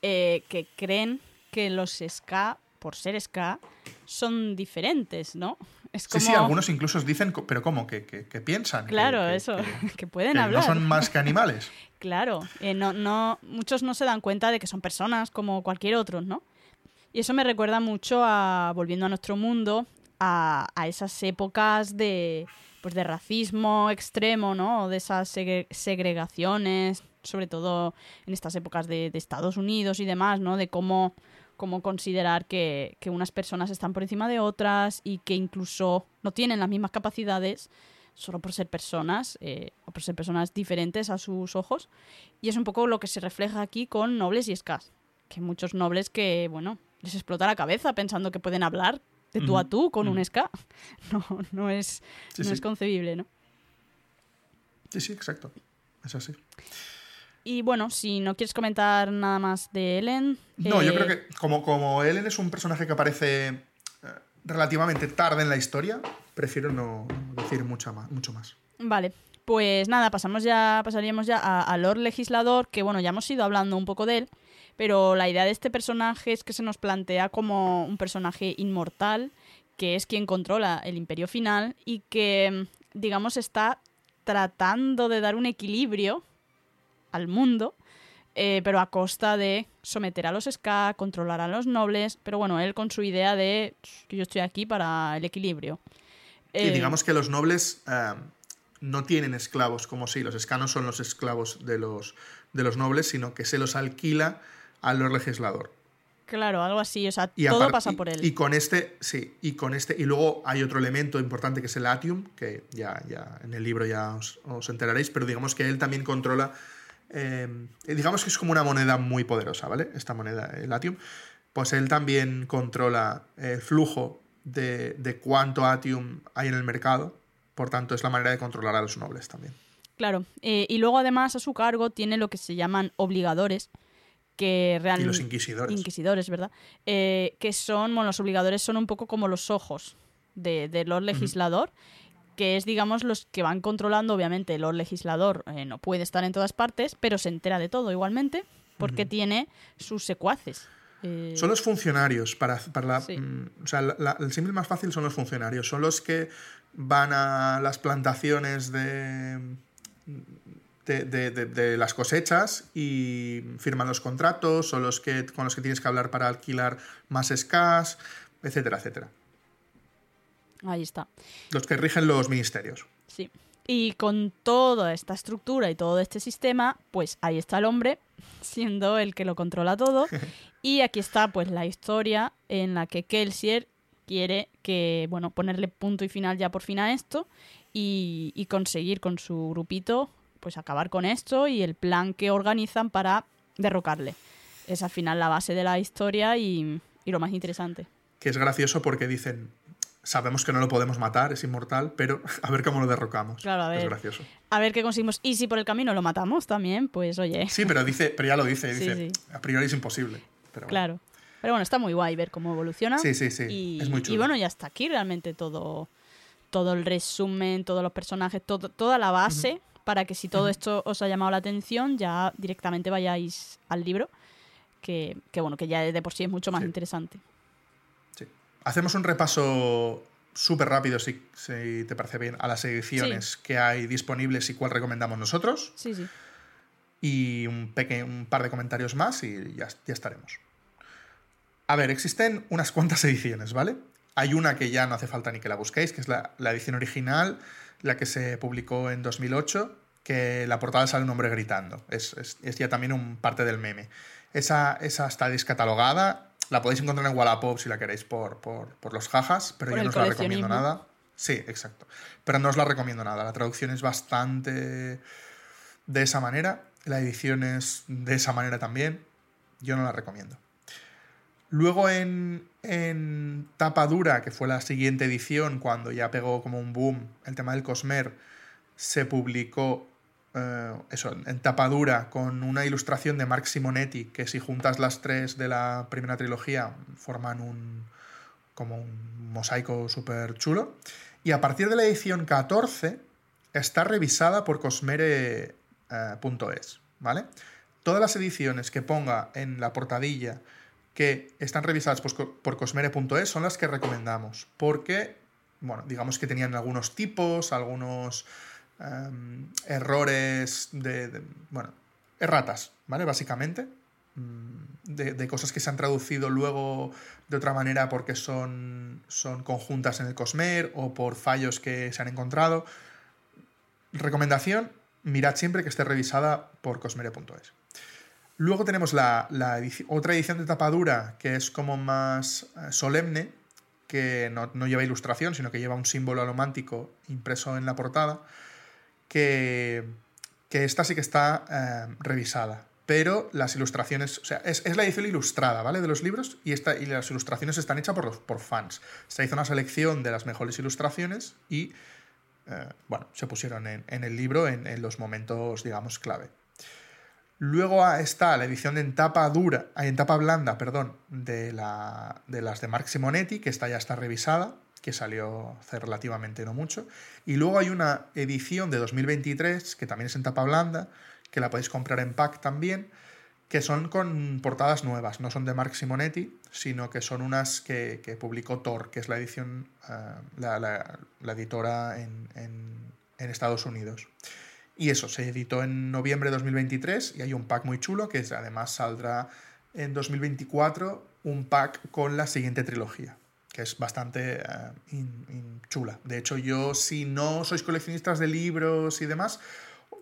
eh, que creen que los SK por ser ska, son diferentes, ¿no? Es como... Sí, sí, algunos incluso dicen, pero ¿cómo? ¿Que, piensan? Claro, eso, que, pueden hablar. No son más que animales. claro, eh, no, no, muchos no se dan cuenta de que son personas como cualquier otro, ¿no? Y eso me recuerda mucho a, volviendo a nuestro mundo, a, esas épocas de, pues de racismo extremo, ¿no? De esas segregaciones, sobre todo en estas épocas de, de Estados Unidos y demás, ¿no? De cómo como considerar que, unas personas están por encima de otras y que incluso no tienen las mismas capacidades solo por ser personas eh, o por ser personas diferentes a sus ojos. Y es un poco lo que se refleja aquí con nobles y escas. Que muchos nobles que, bueno, les explota la cabeza pensando que pueden hablar de tú a tú con un ska. No, no, es, no es concebible, ¿no? Sí, sí, exacto. Es así. Y bueno, si no quieres comentar nada más de Ellen. No, yo creo eh, que como, como Ellen es un personaje que aparece eh, relativamente tarde en la historia, prefiero no decir mucho más. Mucho más. Vale. Pues nada, pasamos ya, pasaríamos ya a, Lord Legislador, que bueno, ya hemos ido hablando un poco de él, pero la idea de este personaje es que se nos plantea como un personaje inmortal, que es quien controla el imperio final y que, digamos, está tratando de dar un equilibrio al mundo, eh, pero a costa de someter a los ska, controlar a los nobles, pero bueno, él con su idea de que yo estoy aquí para el equilibrio. Y eh, digamos que los nobles eh, no tienen esclavos como si los ska no son los esclavos de los, de los nobles, sino que se los alquila al legislador. Claro, algo así, o sea, todo pasa por él. Y, con este, sí, y con este, y luego hay otro elemento importante que es el atium, que ya, ya en el libro ya os, os enteraréis, pero digamos que él también controla Em, digamos que es como una moneda muy poderosa, ¿vale? Esta moneda, el Atium. Pues él también controla el flujo de, cuánto Atium hay en el mercado. Por tanto, es la manera de controlar a los nobles también. Claro. Eh, y luego, además, a su cargo tiene lo que se llaman obligadores. Que realmente. Y los inquisidores. Inquisidores, ¿verdad? Eh, que son, bueno, los obligadores son un poco como los ojos de, de los legislador que es, digamos, los que van controlando, obviamente, el legislador eh, no puede estar en todas partes, pero se entera de todo igualmente, porque tiene sus secuaces. Eh, son los funcionarios, para, para la, mm, o sea, el símbolo más fácil son los funcionarios, son los que van a las plantaciones de, de, de, las cosechas y firman los contratos, son los que, con los que tienes que hablar para alquilar más escas, etcétera, etcétera. Ahí está. Los que rigen los ministerios. Sí. Y con toda esta estructura y todo este sistema, pues ahí está el hombre, siendo el que lo controla todo. y aquí está pues la historia en la que Kelsier quiere que, bueno, ponerle punto y final ya por fin a esto y, y conseguir con su grupito pues acabar con esto y el plan que organizan para derrocarle. Es al final la base de la historia y, y lo más interesante. Que es gracioso porque dicen, sabemos que no lo podemos matar, es inmortal, pero a ver cómo lo derrocamos. Claro, a ver. Es gracioso. A ver qué conseguimos. Y si por el camino lo matamos también, pues oye. Sí, pero dice, pero ya lo dice, dice, sí. a priori es imposible. Pero bueno. Claro. Pero bueno, está muy guay ver cómo evoluciona. Sí, sí, sí. Y, es muy y chulo. bueno, ya está aquí realmente todo, todo el resumen, todos los personajes, todo, toda la base para que si todo esto os ha llamado la atención, ya directamente vayáis al libro, que, que bueno, que ya de por sí es mucho más Sí. interesante. Hacemos un repaso súper rápido, si, si te parece bien, a las ediciones que hay disponibles y cuál recomendamos nosotros. Sí, sí. Y un, par de comentarios más y ya, ya estaremos. A ver, existen unas cuantas ediciones, ¿vale? Hay una que ya no hace falta ni que la busquéis, que es la, la edición original, la que se publicó en 2008, que la portada sale un hombre gritando. Es, es- es ya también un parte del meme. Esa, esa está descatalogada, la podéis encontrar en Wallapop si la queréis por, por, por los jajas, pero Por yo no os la recomiendo nada. Sí, exacto. Pero no os la recomiendo nada. La traducción es bastante de esa manera. La edición es de esa manera también. Yo no la recomiendo. Luego en, en tapa dura, que fue la siguiente edición, cuando ya pegó como un boom el tema del Cosmer, se publicó eh, eso, en tapa dura con una ilustración de Mark Simonetti, que si juntas las tres de la primera trilogía forman un como un mosaico súper chulo. Y a partir de la edición 14 está revisada por Cosmere.es, ¿vale? Todas las ediciones que ponga en la portadilla que están revisadas por Cosmere.es son las que recomendamos, porque, bueno, digamos que tenían algunos tipos, algunos em, errores de, bueno, erratas, ¿vale? Básicamente, mm, de, cosas que se han traducido luego de otra manera porque son, son conjuntas en el Cosmer o por fallos que se han encontrado. Recomendación, mirad siempre que esté revisada por cosmere.es. Luego tenemos la, otra edición de tapadura que es como más eh, solemne, que no, no lleva ilustración, sino que lleva un símbolo alomántico impreso en la portada, que, esta sí que está eh, revisada. Pero las ilustraciones, o sea, es, la edición ilustrada, ¿vale? De los libros y, esta, y las ilustraciones están hechas por, por fans. Se hizo una selección de las mejores ilustraciones y, eh, bueno, se pusieron en, el libro en, los momentos, digamos, clave. Luego está la edición en tapa dura, en tapa blanda, perdón, de, la, de las de Mark Simonetti, que esta ya está revisada, que salió hace relativamente no mucho. Y luego hay una edición de 2023, que también es en tapa blanda, que la podéis comprar en pack también, que son con portadas nuevas, no son de Mark Simonetti, sino que son unas que, publicó Thor, que es la edición, eh, la, editora en, en- Estados Unidos. Y eso, se editó en noviembre de 2023 y hay un pack muy chulo que además saldrá en 2024 un pack con la siguiente trilogía, que es bastante eh, in- in- chula. De hecho, yo si no sois coleccionistas de libros y demás,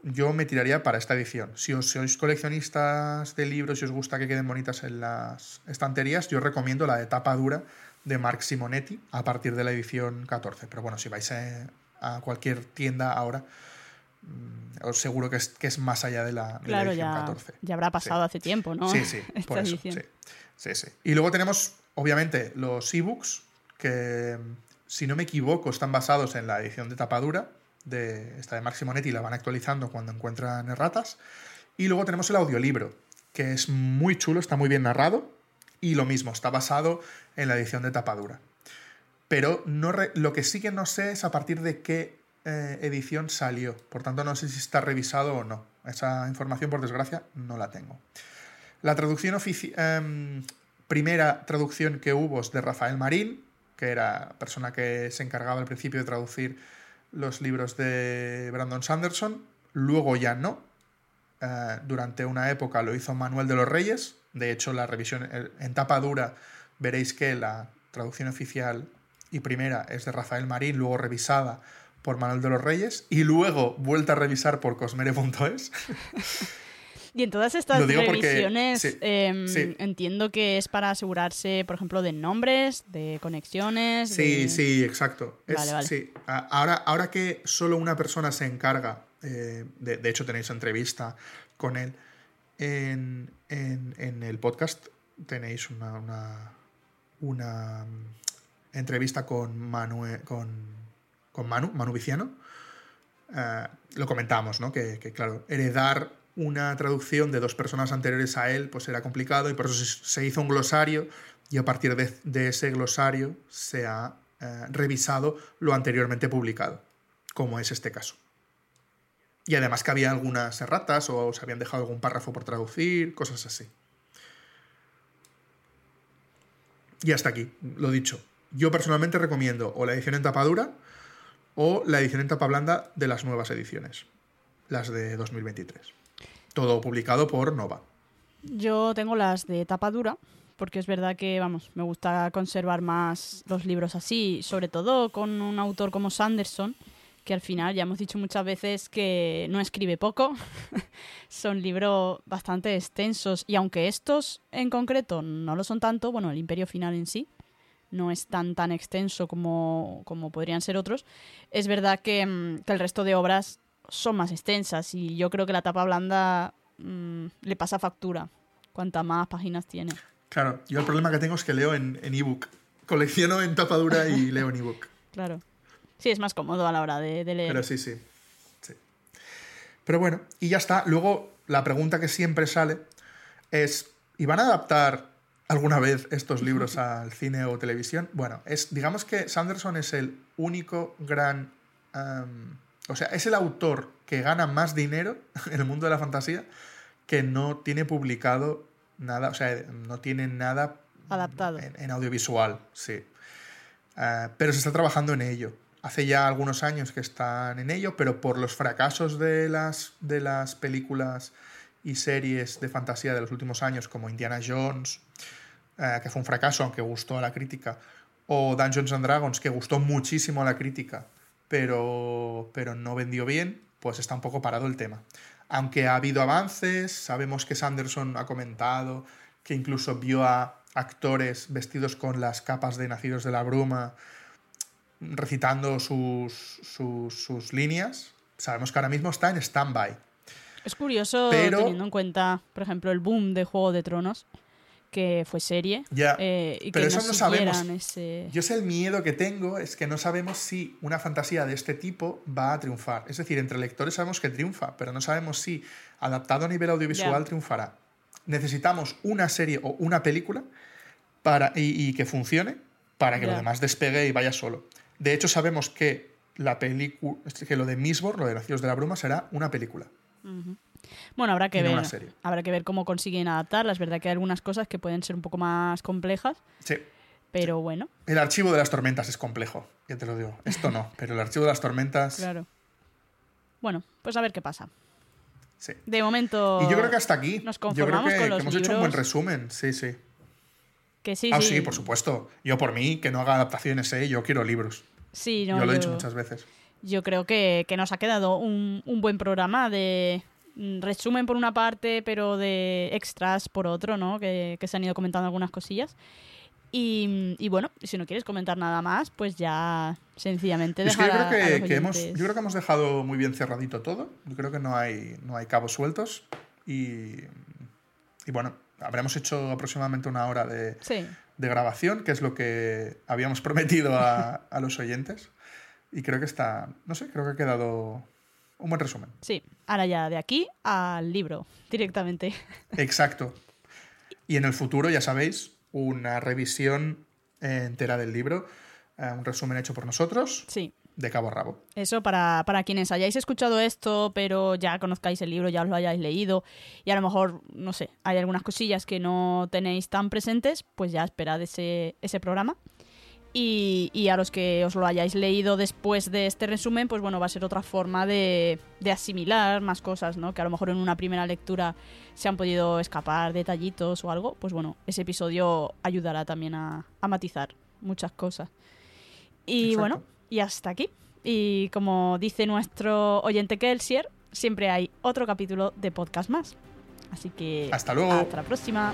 yo me tiraría para esta edición. Si os sois coleccionistas de libros y os gusta que queden bonitas en las estanterías, yo recomiendo la de tapa dura de Mark Simonetti a partir de la edición 14. Pero bueno, si vais eh, a cualquier tienda ahora, mm, os seguro que es, que es más allá de la, de la Claro, edición ya, 14. ya habrá pasado hace tiempo, ¿no? Sí, sí, por eso. Sí, sí, sí. Y luego tenemos, obviamente, los ebooks, que si no me equivoco están basados en la edición de tapadura de esta de Mark Simonetti y la van actualizando cuando encuentran erratas. Y luego tenemos el audiolibro, que es muy chulo, está muy bien narrado y lo mismo, está basado en la edición de tapadura. Pero no lo que sí que no sé es a partir de qué eh, edición salió. Por tanto, no sé si está revisado o no. Esa información, por desgracia, no la tengo. La traducción oficial. Primera traducción que hubo es de Rafael Marín, que era persona que se encargaba al principio de traducir los libros de Brandon Sanderson. Luego ya no. Eh, durante una época lo hizo Manuel de los Reyes. De hecho, la revisión el- en tapa dura veréis que la traducción oficial y primera es de Rafael Marín, luego revisada por Manuel de los Reyes y luego vuelta a revisar por cosmere.es. Y en todas estas revisiones em, entiendo que es para asegurarse, por ejemplo, de nombres, de conexiones. Sí, sí, exacto. Ahora, ahora que solo una persona se encarga, eh, de, hecho tenéis entrevista con él en, el podcast, tenéis una, una, mm, entrevista con, Manuel, con, con Manu, Manu Viciano. Eh, lo comentamos, ¿no? Que, que, claro, heredar una traducción de dos personas anteriores a él pues era complicado y por eso se hizo un glosario y a partir de, ese glosario se ha eh, revisado lo anteriormente publicado, como es este caso. Y además que había algunas erratas o se habían dejado algún párrafo por traducir, cosas así. Y hasta aquí, lo dicho. Yo personalmente recomiendo o la edición en tapa dura o la edición en tapa blanda de las nuevas ediciones, las de 2023. Todo publicado por Nova. Yo tengo las de tapa dura, porque es verdad que, vamos, me gusta conservar más los libros así, sobre todo con un autor como Sanderson, que al final ya hemos dicho muchas veces que no escribe poco, son libros bastante extensos y aunque estos en concreto no lo son tanto, bueno, el Imperio Final en sí no es tan tan extenso como, como podrían ser otros, es verdad que, mm, que el resto de obras son más extensas y yo creo que la tapa blanda mm, le pasa factura cuanta más páginas tiene. Claro, yo el problema que tengo es que leo en ebook. Colecciono en tapa dura y leo en ebook. Claro. Sí, es más cómodo a la hora de, leer. Pero sí, sí, sí. Pero bueno, y ya está. Luego, la pregunta que siempre sale es: ¿y van a adaptar alguna vez estos libros al cine o televisión? Bueno, es, digamos que Sanderson es el único gran o sea, es el autor que gana más dinero en el mundo de la fantasía que no tiene publicado nada, o sea, no tiene nada adaptado en, audiovisual, sí. Eh, pero se está trabajando en ello. Hace ya algunos años que están en ello, pero por los fracasos de las, de las películas y series de fantasía de los últimos años, como Indiana Jones, eh, que fue un fracaso, aunque gustó a la crítica, o Dungeons and Dragons, que gustó muchísimo a la crítica, pero, pero no vendió bien, pues está un poco parado el tema. Aunque ha habido avances, sabemos que Sanderson ha comentado que incluso vio a actores vestidos con las capas de Nacidos de la Bruma recitando sus, sus, sus líneas. Sabemos que ahora mismo está en stand-by. Es curioso teniendo en cuenta, por ejemplo, el boom de Juego de Tronos que fue serie. Ya. Eh, y pero que eso no, sabemos. Yo sé el miedo que tengo es que no sabemos si una fantasía de este tipo va a triunfar. Es decir, entre lectores sabemos que triunfa, pero no sabemos si adaptado a nivel audiovisual triunfará. Necesitamos una serie o una película para, y, que funcione para que lo demás despegue y vaya solo. De hecho, sabemos que la película, que lo de Mistborn, lo de Nacidos de la Bruma, será una película. Bueno, habrá que ver. Habrá que ver cómo consiguen adaptarla. Es verdad que hay algunas cosas que pueden ser un poco más complejas. Sí. Pero bueno. El archivo de las tormentas es complejo, ya te lo digo. Esto no, pero el archivo de las tormentas. Claro. Bueno, pues a ver qué pasa. Sí. De momento. Y yo creo que hasta aquí. Nos conformamos yo creo que, hemos hecho un buen resumen. Sí, sí. Que sí, ah, sí. sí, por supuesto. Yo por mí, que no haga adaptaciones, ¿eh? yo quiero libros. Sí, no, yo lo he dicho muchas veces. Yo creo que, que nos ha quedado un, un buen programa de, resumen por una parte, pero de extras por otro, ¿no? Que, se han ido comentando algunas cosillas. Y, bueno, si no quieres comentar nada más, pues ya sencillamente dejar yo creo que, hemos, yo creo que hemos dejado muy bien cerradito todo. Yo creo que no hay, no hay cabos sueltos. Y, y bueno, habremos hecho aproximadamente una hora de, de, grabación, que es lo que habíamos prometido a, a los oyentes. Y creo que está, no sé, creo que ha quedado un buen resumen. Sí, ahora ya de aquí al libro, directamente. Exacto. Y en el futuro, ya sabéis, una revisión entera del libro, eh, un resumen hecho por nosotros. Sí. De cabo a rabo. Eso para, para quienes hayáis escuchado esto, pero ya conozcáis el libro, ya os lo hayáis leído y a lo mejor, no sé, hay algunas cosillas que no tenéis tan presentes, pues ya esperad ese, ese programa. Y, a los que os lo hayáis leído después de este resumen, pues bueno, va a ser otra forma de, asimilar más cosas, ¿no? Que a lo mejor en una primera lectura se han podido escapar detallitos o algo. Pues bueno, ese episodio ayudará también a, matizar muchas cosas. Y bueno, y hasta aquí Y como dice nuestro oyente Kelsier, siempre hay otro capítulo de podcast más. Así que Hasta luego. Hasta la próxima.